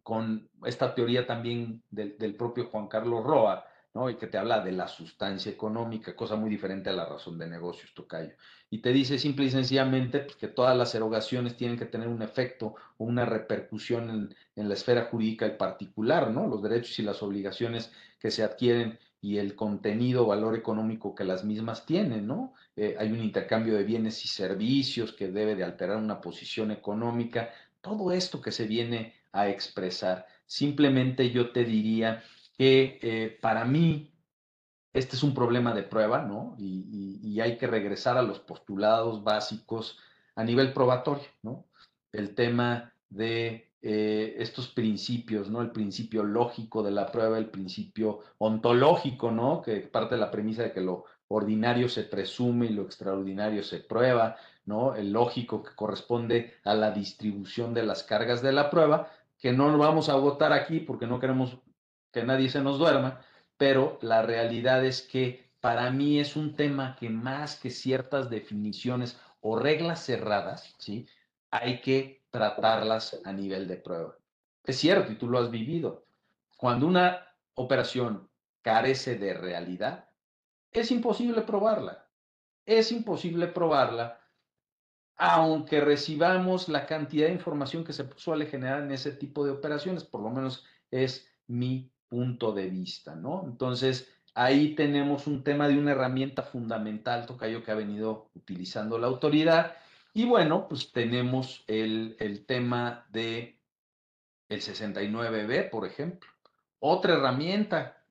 Speaker 2: Con esta teoría también del, del propio Juan Carlos Roa, y que te habla de la sustancia económica, cosa muy diferente a la razón de negocios, Tocayo. Y te dice simple y sencillamente pues, que todas las erogaciones tienen que tener un efecto o una repercusión en, en, la esfera jurídica y particular, ¿no? Los derechos y las obligaciones que se adquieren y el contenido, valor económico que las mismas tienen, ¿no? Eh, hay un intercambio de bienes y servicios que debe de alterar una posición económica, todo esto que se viene a expresar. Simplemente yo te diría que eh, para mí este es un problema de prueba, ¿no? Y, hay que regresar a los postulados básicos a nivel probatorio, ¿no? El tema de eh, estos principios, ¿no? El principio lógico de la prueba, el principio ontológico, ¿no? Que parte de la premisa de que lo ordinario se presume y lo extraordinario se prueba, ¿no? El lógico que corresponde a la distribución de las cargas de la prueba, que no lo vamos a agotar aquí porque no queremos que nadie se nos duerma, pero la realidad es que para mí es un tema que más que ciertas definiciones o reglas cerradas, ¿sí? Hay que tratarlas a nivel de prueba. Es cierto, y tú lo has vivido. Cuando una operación carece de realidad, es imposible probarla. Es imposible probarla, aunque recibamos la cantidad de información que se suele generar en ese tipo de operaciones, por lo menos es mi punto de vista, ¿no? Entonces, ahí tenemos un tema de una herramienta fundamental, Tocayo, que ha venido utilizando la autoridad. Y bueno, pues tenemos el, el tema de el 69B, por ejemplo. Otra herramienta,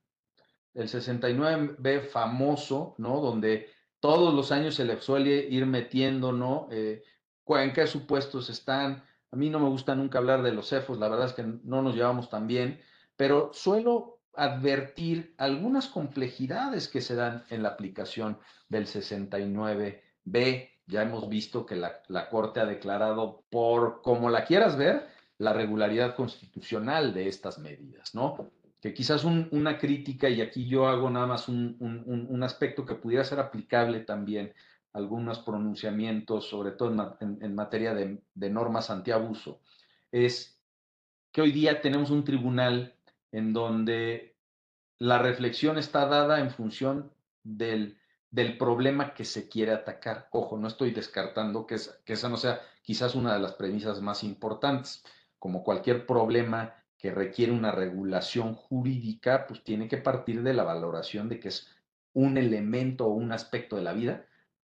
Speaker 2: el 69B famoso, ¿no? Donde todos los años se le suele ir metiendo, ¿no? Eh, ¿En qué supuestos están? A mí no me gusta nunca hablar de los CEFOS, la verdad es que no nos llevamos tan bien, pero suelo advertir algunas complejidades que se dan en la aplicación del 69B. Ya hemos visto que la, Corte ha declarado por como la quieras ver, la regularidad constitucional de estas medidas, ¿no? Que quizás una crítica, y aquí yo hago nada más un, aspecto que pudiera ser aplicable también, algunos pronunciamientos, sobre todo en, materia de, normas antiabuso es que hoy día tenemos un tribunal en donde la reflexión está dada en función del, del problema que se quiere atacar. Ojo, no estoy descartando que, que esa no sea quizás una de las premisas más importantes. Como cualquier problema que requiere una regulación jurídica, pues tiene que partir de la valoración de que es un elemento o un aspecto de la vida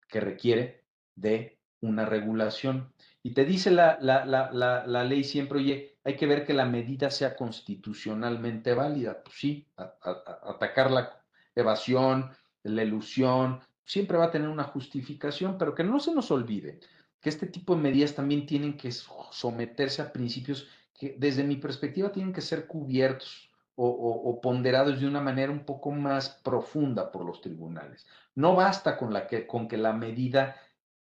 Speaker 2: que requiere de una regulación. Y te dice la, la, ley siempre, oye, hay que ver que la medida sea constitucionalmente válida. Pues sí, atacar la evasión, la ilusión, siempre va a tener una justificación, pero que no se nos olvide que este tipo de medidas también tienen que someterse a principios desde mi perspectiva tienen que ser cubiertos o, ponderados de una manera un poco más profunda por los tribunales. No basta con, que, la medida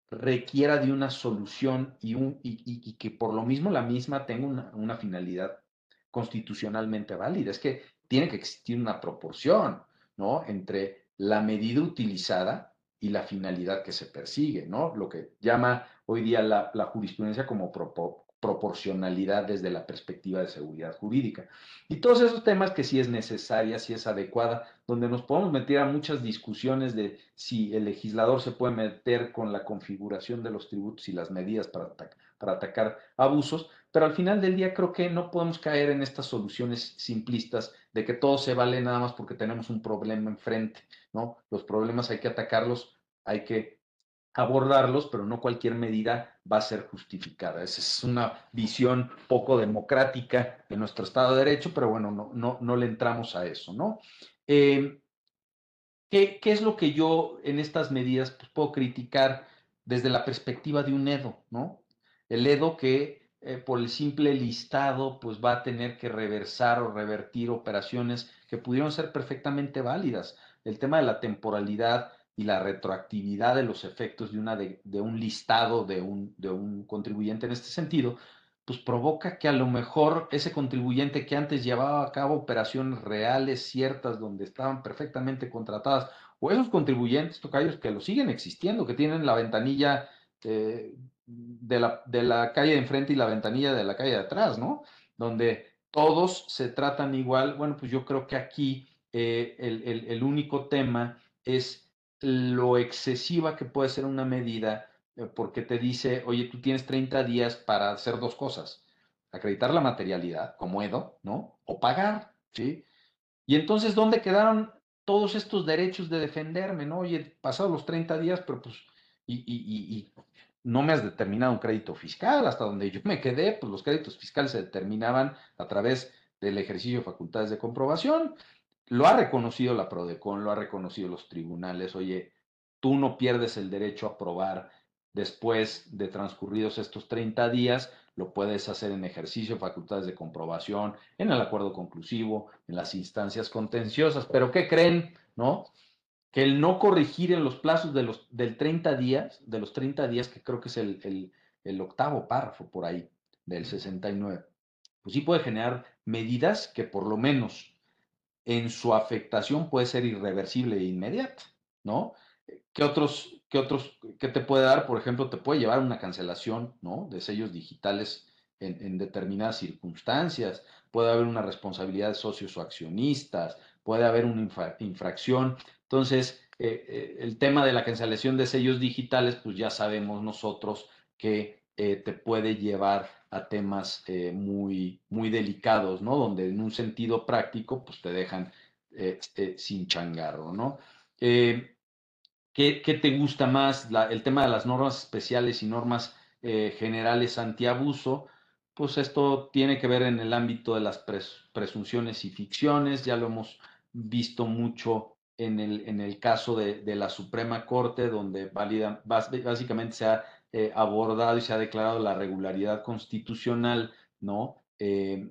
Speaker 2: requiera de una solución y, que por lo mismo la misma tenga una, finalidad constitucionalmente válida. Es que tiene que existir una proporción, ¿no? Entre la medida utilizada y la finalidad que se persigue, ¿no? Lo que llama hoy día la, jurisprudencia como proporcionalidad desde la perspectiva de seguridad jurídica. Y todos esos temas que sí es necesaria, sí es adecuada, donde nos podemos meter a muchas discusiones de si el legislador se puede meter con la configuración de los tributos y las medidas para, para atacar abusos, pero al final del día creo que no podemos caer en estas soluciones simplistas de que todo se vale nada más porque tenemos un problema enfrente, ¿no? Los problemas hay que atacarlos, hay que abordarlos, pero no cualquier medida va a ser justificada. Esa es una visión poco democrática de nuestro Estado de Derecho, pero bueno, no, no, no le entramos a eso, ¿no? Eh, ¿qué, es lo que yo en estas medidas pues, puedo criticar desde la perspectiva de un EDO, ¿no? El EDO que eh, por el simple listado pues va a tener que reversar o revertir operaciones que pudieron ser perfectamente válidas. El tema de la temporalidad, y la retroactividad de los efectos de, una de, un listado de un, de un contribuyente en este sentido, pues provoca que a lo mejor ese contribuyente que antes llevaba a cabo operaciones reales, ciertas, donde estaban perfectamente contratadas, o esos contribuyentes, tocayos, que lo siguen existiendo, que tienen la ventanilla eh, de, la, de la calle de enfrente y la ventanilla de la calle de atrás, ¿no? Donde todos se tratan igual. Bueno, pues yo creo que aquí eh, el, el único tema es lo excesiva que puede ser una medida, eh, porque te dice, oye, tú tienes 30 días para hacer dos cosas, acreditar la materialidad, como Edo, ¿no? O pagar, ¿sí? Y entonces, ¿dónde quedaron todos estos derechos de defenderme, ¿no? Oye, pasados los 30 días, pero pues, y, y, y, no me has determinado un crédito fiscal, hasta donde yo me quedé, pues los créditos fiscales se determinaban a través del ejercicio de facultades de comprobación lo ha reconocido la PRODECON, lo ha reconocido los tribunales, oye, tú no pierdes el derecho a probar después de transcurridos estos 30 días, lo puedes hacer en ejercicio, facultades de comprobación, en el acuerdo conclusivo, en las instancias contenciosas. Pero ¿qué creen? ¿No? Que el no corregir en los plazos de los, del 30 días, de los 30 días, que creo que es el, el, el octavo párrafo por ahí, del 69, pues sí puede generar medidas que por lo menos en su afectación puede ser irreversible e inmediata, ¿no? ¿Qué otros, qué otros, qué te puede dar? Por ejemplo, te puede llevar una cancelación, ¿no? De sellos digitales en, determinadas circunstancias, puede haber una responsabilidad de socios o accionistas, puede haber una infracción. Entonces, eh, eh, el tema de la cancelación de sellos digitales, pues ya sabemos nosotros que eh, te puede llevar a temas eh, muy, muy delicados, ¿no? Donde en un sentido práctico, pues te dejan eh, sin changarro, ¿no? ¿qué, te gusta más? el tema de las normas especiales y normas generales antiabuso, pues esto tiene que ver en el ámbito de las presunciones y ficciones, ya lo hemos visto mucho en el, en el caso de, de la Suprema Corte, donde valida, básicamente se ha eh, abordado y se ha declarado la regularidad constitucional, ¿no? Eh,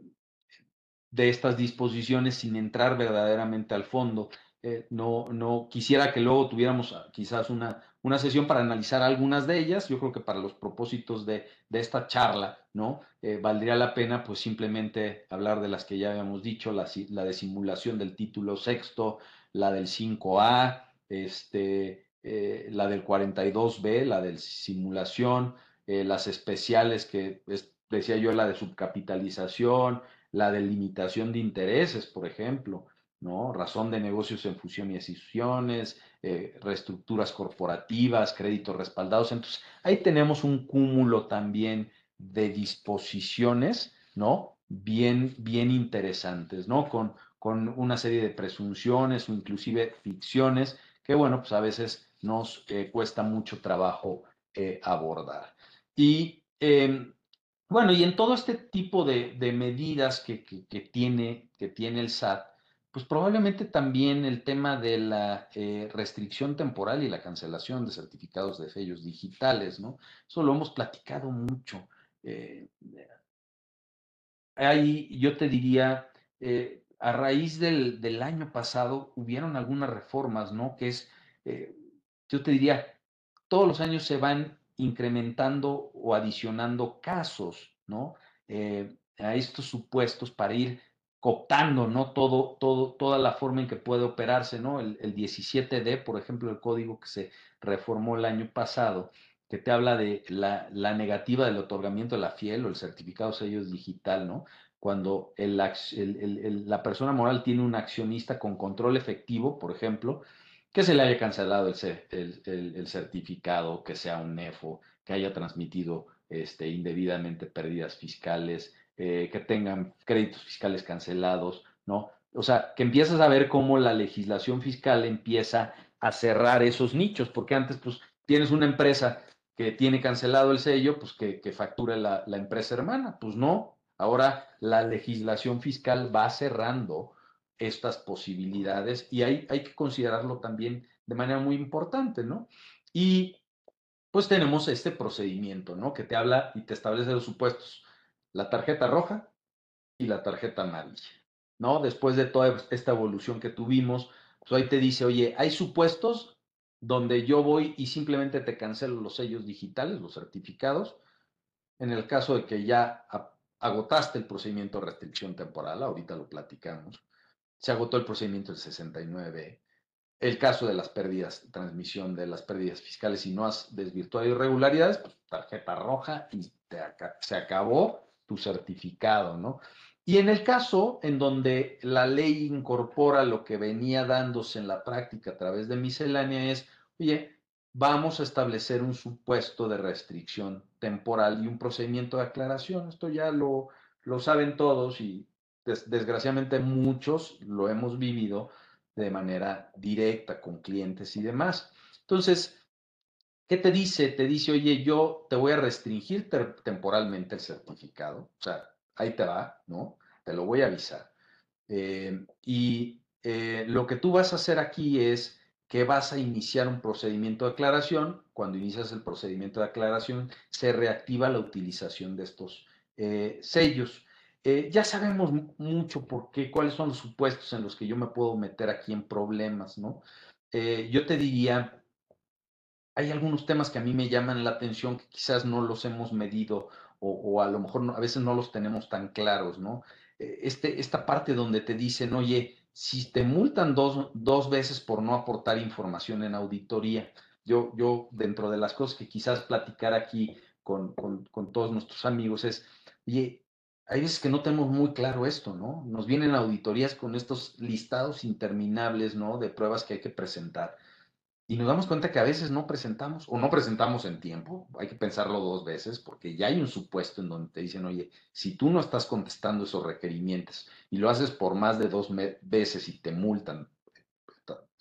Speaker 2: de estas disposiciones sin entrar verdaderamente al fondo. Eh, no, no quisiera que luego tuviéramos ah, quizás una, una sesión para analizar algunas de ellas. Yo creo que para los propósitos de, de esta charla, ¿no? valdría la pena pues simplemente hablar de las que ya habíamos dicho, la, la de simulación del título sexto, la del 5A, este, eh, la del 42B, la del simulación, eh, las especiales, que decía yo, la de subcapitalización, la de limitación de intereses, por ejemplo, ¿no? Razón de negocios en fusión y asociaciones, eh, reestructuras corporativas, créditos respaldados. Entonces, ahí tenemos un cúmulo también de disposiciones, ¿no? Bien, bien interesantes, ¿no? Con, con una serie de presunciones o inclusive ficciones que, bueno, pues a veces nos eh, cuesta mucho trabajo eh, abordar. Y em, bueno, y en todo este tipo de, medidas que, tiene, que tiene el SAT, pues probablemente también el tema de la eh, restricción temporal y la cancelación de certificados de sellos digitales, ¿no? Eso lo hemos platicado mucho. Ahí yo te diría, a raíz del, del, año pasado hubieron algunas reformas, ¿no? Que es, yo te diría, todos los años se van incrementando o adicionando casos, ¿no? Eh, a estos supuestos para ir cooptando, ¿no? Todo, todo, toda la forma en que puede operarse, ¿no? El, 17D, por ejemplo, el código que se reformó el año pasado, que te habla de la, negativa del otorgamiento de la fiel o el certificado sello digital, ¿no? Cuando el, la persona moral tiene un accionista con control efectivo, por ejemplo, que se le haya cancelado el, certificado, que sea un NEFO, que haya transmitido este, indebidamente pérdidas fiscales, eh, que tengan créditos fiscales cancelados, ¿no? O sea, que empiezas a ver cómo la legislación fiscal empieza a cerrar esos nichos, porque antes, pues, tienes una empresa que tiene cancelado el sello, pues que, que facture la, la empresa hermana. Pues no, ahora la legislación fiscal va cerrando estas posibilidades y hay, hay que considerarlo también de manera muy importante, ¿no? Y pues tenemos este procedimiento, ¿no? Que te habla y te establece los supuestos, la tarjeta roja y la tarjeta amarilla, ¿no? Después de toda esta evolución que tuvimos, pues ahí te dice, oye, hay supuestos donde yo voy y simplemente te cancelo los sellos digitales, los certificados, en el caso de que ya agotaste el procedimiento de restricción temporal, ahorita lo platicamos, se agotó el procedimiento del 69. El caso de las pérdidas, transmisión de las pérdidas fiscales, y no has desvirtuado irregularidades, pues tarjeta roja y se acabó tu certificado, ¿no? Y en el caso en donde la ley incorpora lo que venía dándose en la práctica a través de miscelánea es, oye, vamos a establecer un supuesto de restricción temporal y un procedimiento de aclaración. Esto ya lo, lo saben todos y desgraciadamente muchos lo hemos vivido de manera directa con clientes y demás. Entonces, ¿qué te dice? Te dice, oye, yo te voy a restringir temporalmente el certificado. O sea, ahí te va, ¿no? Te lo voy a avisar. Eh, y eh, lo que tú vas a hacer aquí es que vas a iniciar un procedimiento de aclaración. Cuando inicias el procedimiento de aclaración, se reactiva la utilización de estos eh, sellos. Eh, ya sabemos mucho por qué, cuáles son los supuestos en los que yo me puedo meter aquí en problemas, ¿no? Eh, yo te diría, hay algunos temas que a mí me llaman la atención que quizás no los hemos medido o, a lo mejor a veces no los tenemos tan claros, ¿no? Eh, este, esta parte donde te dicen, oye, si te multan dos, dos veces por no aportar información en auditoría, yo, yo dentro de las cosas que quizás platicar aquí con, con, con todos nuestros amigos es, oye, hay veces que no tenemos muy claro esto, ¿no? Nos vienen auditorías con estos listados interminables, ¿no? De pruebas que hay que presentar. Y nos damos cuenta que a veces no presentamos o no presentamos en tiempo. Hay que pensarlo dos veces porque ya hay un supuesto en donde te dicen, oye, si tú no estás contestando esos requerimientos y lo haces por más de dos veces y te multan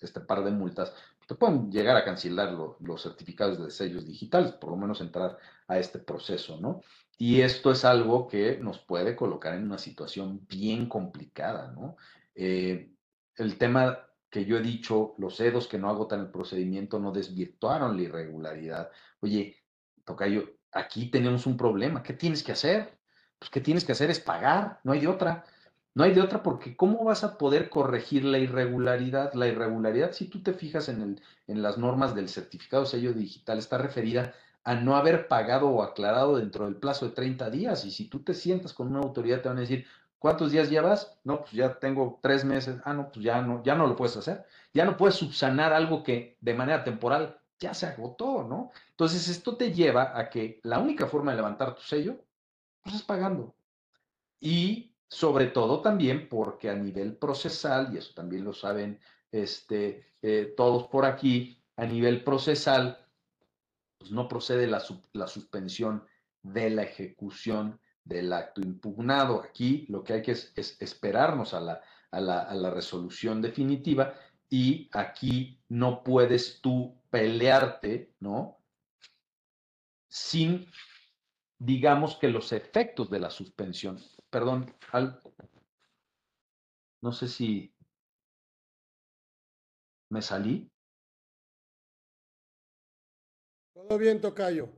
Speaker 2: este par de multas, te pueden llegar a cancelar los certificados de sellos digitales, por lo menos entrar a este proceso, ¿no? Y esto es algo que nos puede colocar en una situación bien complicada, ¿no? Eh, el tema que yo he dicho, los EDOS que no agotan el procedimiento no desvirtuaron la irregularidad. Oye, Tocayo, aquí tenemos un problema. ¿Qué tienes que hacer? Pues, ¿qué tienes que hacer? Es pagar, no hay de otra. No hay de otra porque ¿cómo vas a poder corregir la irregularidad? La irregularidad, si tú te fijas en, el, en las normas del certificado sello digital, está referida a no haber pagado o aclarado dentro del plazo de 30 días. Y si tú te sientas con una autoridad, te van a decir, ¿cuántos días llevas? No, pues ya tengo tres meses. Ah, no, pues ya no, ya no lo puedes hacer. Ya no puedes subsanar algo que de manera temporal ya se agotó, ¿no? Entonces, esto te lleva a que la única forma de levantar tu sello pues es pagando. Y sobre todo también porque a nivel procesal, y eso también lo saben este, eh, todos por aquí, a nivel procesal, pues no procede la, la suspensión de la ejecución del acto impugnado. Aquí lo que hay que es, esperarnos a la, a, la, a la, resolución definitiva y aquí no puedes tú pelearte, ¿no? Sin, digamos que los efectos de la suspensión. Perdón, no sé si me salí.
Speaker 1: Todo bien, Tocayo.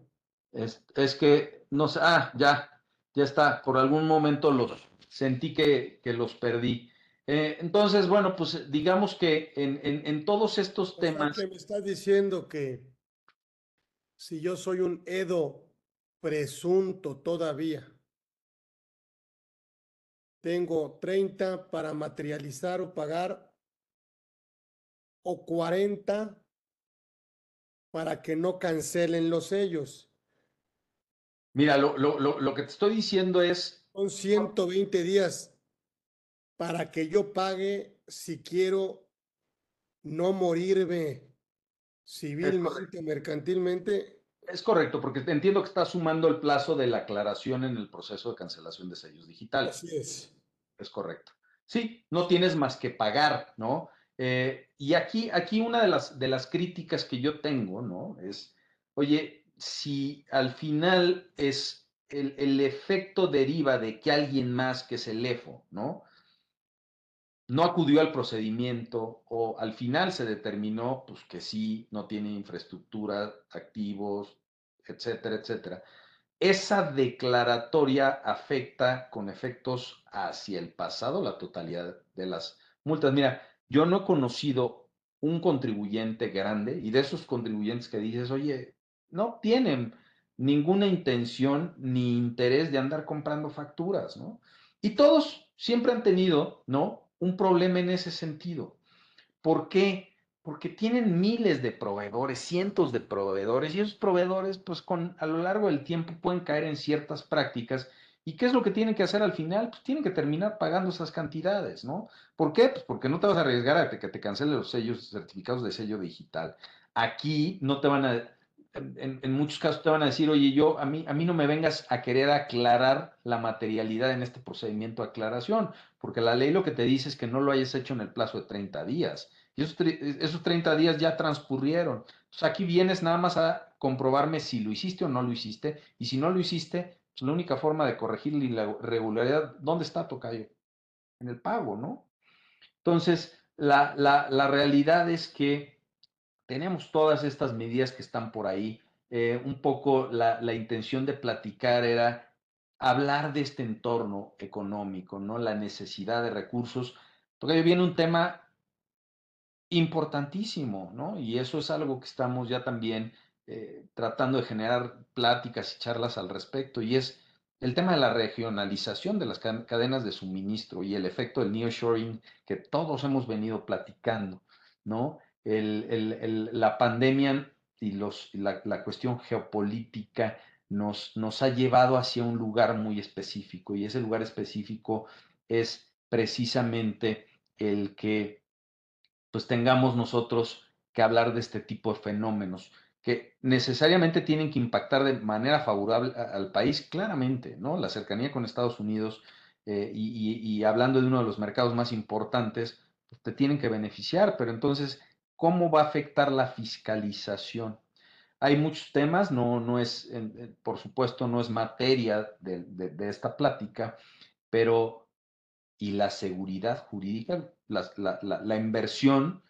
Speaker 2: Es, es que, no sé, ah, ya, ya está, por algún momento los sentí que, los perdí. Eh, entonces, bueno, pues digamos que en, todos estos temas...
Speaker 1: me estás diciendo que si yo soy un Edo presunto todavía, tengo 30 para materializar o pagar o 40 para que no cancelen los sellos.
Speaker 2: Mira, lo, lo, lo, que te estoy diciendo es...
Speaker 1: Son 120 días para que yo pague si quiero no morirme civilmente, mercantilmente.
Speaker 2: Es correcto, porque entiendo que está sumando el plazo de la aclaración en el proceso de cancelación de sellos digitales.
Speaker 1: Así es.
Speaker 2: Es correcto. Sí, no tienes más que pagar, ¿no? Eh, y aquí, aquí una de las, de las críticas que yo tengo, ¿no? Es, oye, si al final es el, efecto deriva de que alguien más que es el EFO, ¿no? No acudió al procedimiento o al final se determinó pues, que sí, no tiene infraestructura, activos, etcétera, etcétera. Esa declaratoria afecta con efectos hacia el pasado la totalidad de las multas. Mira, yo no he conocido un contribuyente grande y de esos contribuyentes que dices, oye, no tienen ninguna intención ni interés de andar comprando facturas, ¿no? Y todos siempre han tenido, ¿no? Un problema en ese sentido. ¿Por qué? Porque tienen miles de proveedores, cientos de proveedores, y esos proveedores, pues con, a lo largo del tiempo pueden caer en ciertas prácticas. ¿Y qué es lo que tienen que hacer al final? Pues tienen que terminar pagando esas cantidades, ¿no? ¿Por qué? Pues porque no te vas a arriesgar a que te cancelen los sellos, certificados de sello digital. Aquí no te van a, en, muchos casos te van a decir, oye, yo, a mí, a mí no me vengas a querer aclarar la materialidad en este procedimiento de aclaración, porque la ley lo que te dice es que no lo hayas hecho en el plazo de 30 días. Y esos, esos 30 días ya transcurrieron. Entonces aquí vienes nada más a comprobarme si lo hiciste o no lo hiciste. Y si no lo hiciste, la única forma de corregir la irregularidad, ¿dónde está Tocayo? En el pago, ¿no? Entonces, la, la, la realidad es que tenemos todas estas medidas que están por ahí. Eh, un poco la, intención de platicar era hablar de este entorno económico, ¿no? La necesidad de recursos, porque viene un tema importantísimo, ¿no? Y eso es algo que estamos ya también eh, tratando de generar pláticas y charlas al respecto, y es el tema de la regionalización de las cadenas de suministro y el efecto del nearshoring que todos hemos venido platicando, ¿no? la pandemia y los, la, cuestión geopolítica nos, nos ha llevado hacia un lugar muy específico y ese lugar específico es precisamente el que pues tengamos nosotros que hablar de este tipo de fenómenos que necesariamente tienen que impactar de manera favorable al país, claramente, ¿no? La cercanía con Estados Unidos eh, y, hablando de uno de los mercados más importantes, pues, te tienen que beneficiar, pero entonces ¿Cómo va a afectar la fiscalización? Hay muchos temas, no, no es, por supuesto, no es materia de, esta plática, pero y la seguridad jurídica, la, inversión,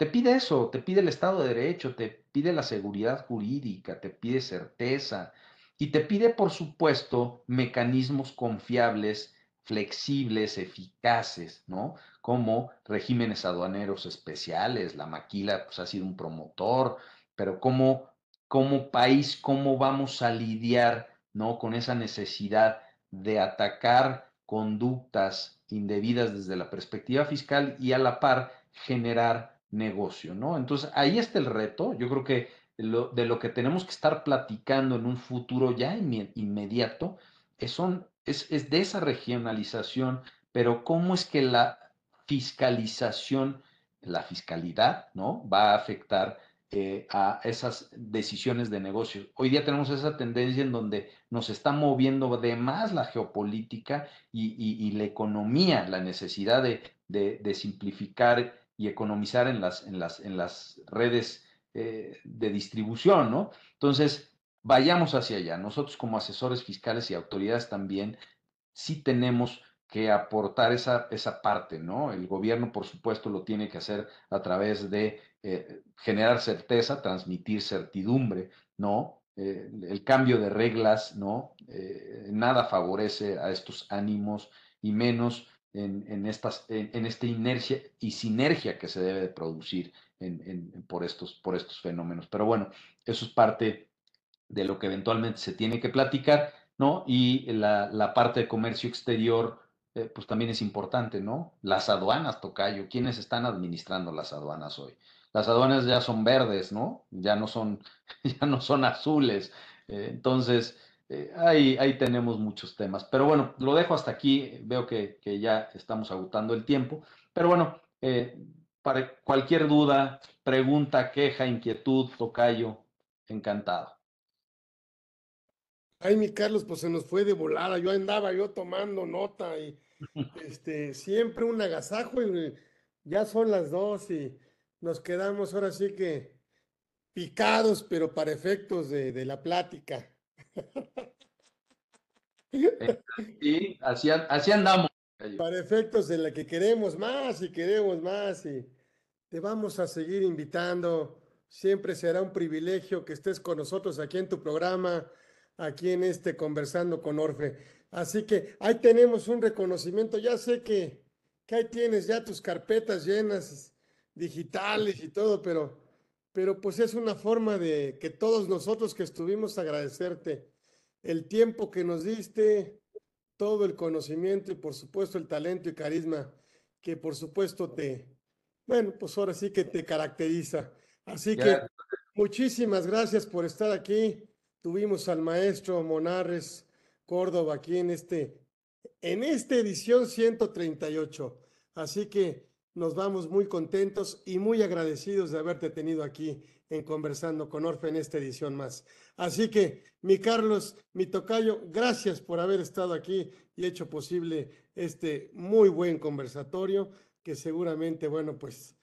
Speaker 2: te pide eso, te pide el Estado de Derecho, te pide la seguridad jurídica, te pide certeza y te pide, por supuesto, mecanismos confiables, flexibles, eficaces, ¿no? como regímenes aduaneros especiales, la maquila pues, ha sido un promotor, pero como, como país, cómo vamos a lidiar ¿no? con esa necesidad de atacar conductas indebidas desde la perspectiva fiscal y a la par generar negocio, ¿no? Entonces, ahí está el reto. Yo creo que de lo que tenemos que estar platicando en un futuro ya inmediato son, es, es de esa regionalización, pero cómo es que la fiscalización, la fiscalidad, ¿no? Va a afectar eh, a esas decisiones de negocio. Hoy día tenemos esa tendencia en donde nos está moviendo de más la geopolítica y, la economía, la necesidad de, simplificar y economizar en las, en las, en las redes eh, de distribución, ¿no? Entonces, vayamos hacia allá. Nosotros como asesores fiscales y autoridades también sí tenemos que aportar esa, esa parte, ¿no? El gobierno, por supuesto, lo tiene que hacer a través de eh, generar certeza, transmitir certidumbre, ¿no? Eh, el cambio de reglas, ¿no? Nada favorece a estos ánimos y menos en, en, esta inercia y sinergia que se debe de producir por, estos, por estos fenómenos. Pero bueno, eso es parte de lo que eventualmente se tiene que platicar, ¿no? Y la, la parte de comercio exterior, eh, pues también es importante, ¿no? Las aduanas, Tocayo, ¿quiénes están administrando las aduanas hoy? Las aduanas ya son verdes, ¿no? Ya no son, ya no son azules. Eh, entonces, eh, ahí, ahí tenemos muchos temas. Pero bueno, lo dejo hasta aquí. Veo que, que ya estamos agotando el tiempo. Pero bueno, para cualquier duda, pregunta, queja, inquietud, Tocayo, encantado.
Speaker 1: Ay, mi Carlos, pues se nos fue de volada. Yo andaba yo tomando nota y este, siempre un agasajo y ya son las dos y nos quedamos ahora sí que picados, pero para efectos de, la plática.
Speaker 2: Sí, así, así andamos.
Speaker 1: Para efectos de la que queremos más y queremos más y te vamos a seguir invitando. Siempre será un privilegio que estés con nosotros aquí en tu programa aquí en este Conversando con Orfe. Así que ahí tenemos un reconocimiento. Ya sé que, que ahí tienes ya tus carpetas llenas digitales y todo, pero, pero pues es una forma de que todos nosotros que estuvimos agradecerte el tiempo que nos diste, todo el conocimiento y por supuesto el talento y carisma que por supuesto te, bueno, pues ahora sí que te caracteriza. Así que muchísimas gracias por estar aquí. Tuvimos al maestro Monarres Córdoba aquí en este, en esta edición 138. Así que nos vamos muy contentos y muy agradecidos de haberte tenido aquí en Conversando con Orfe en esta edición más. Así que, mi Carlos, mi tocayo, gracias por haber estado aquí y hecho posible este muy buen conversatorio que seguramente, bueno, pues,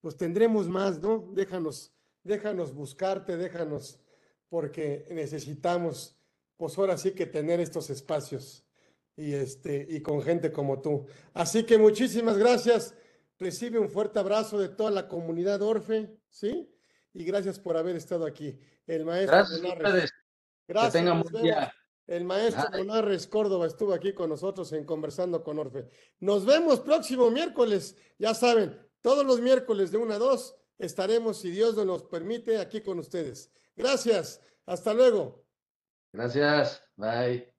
Speaker 1: pues tendremos más, ¿no? Déjanos, déjanos buscarte, déjanos porque necesitamos, pues ahora sí que tener estos espacios y, este, y con gente como tú. Así que muchísimas gracias. Recibe un fuerte abrazo de toda la comunidad Orfe, ¿sí? Y gracias por haber estado aquí. El maestro
Speaker 2: gracias Gracias.
Speaker 1: El maestro Monarres Córdoba estuvo aquí con nosotros en Conversando con Orfe. Nos vemos próximo miércoles. Ya saben, todos los miércoles de 1 a 2 estaremos, si Dios nos permite, aquí con ustedes. Gracias. Hasta luego.
Speaker 2: Gracias. Bye.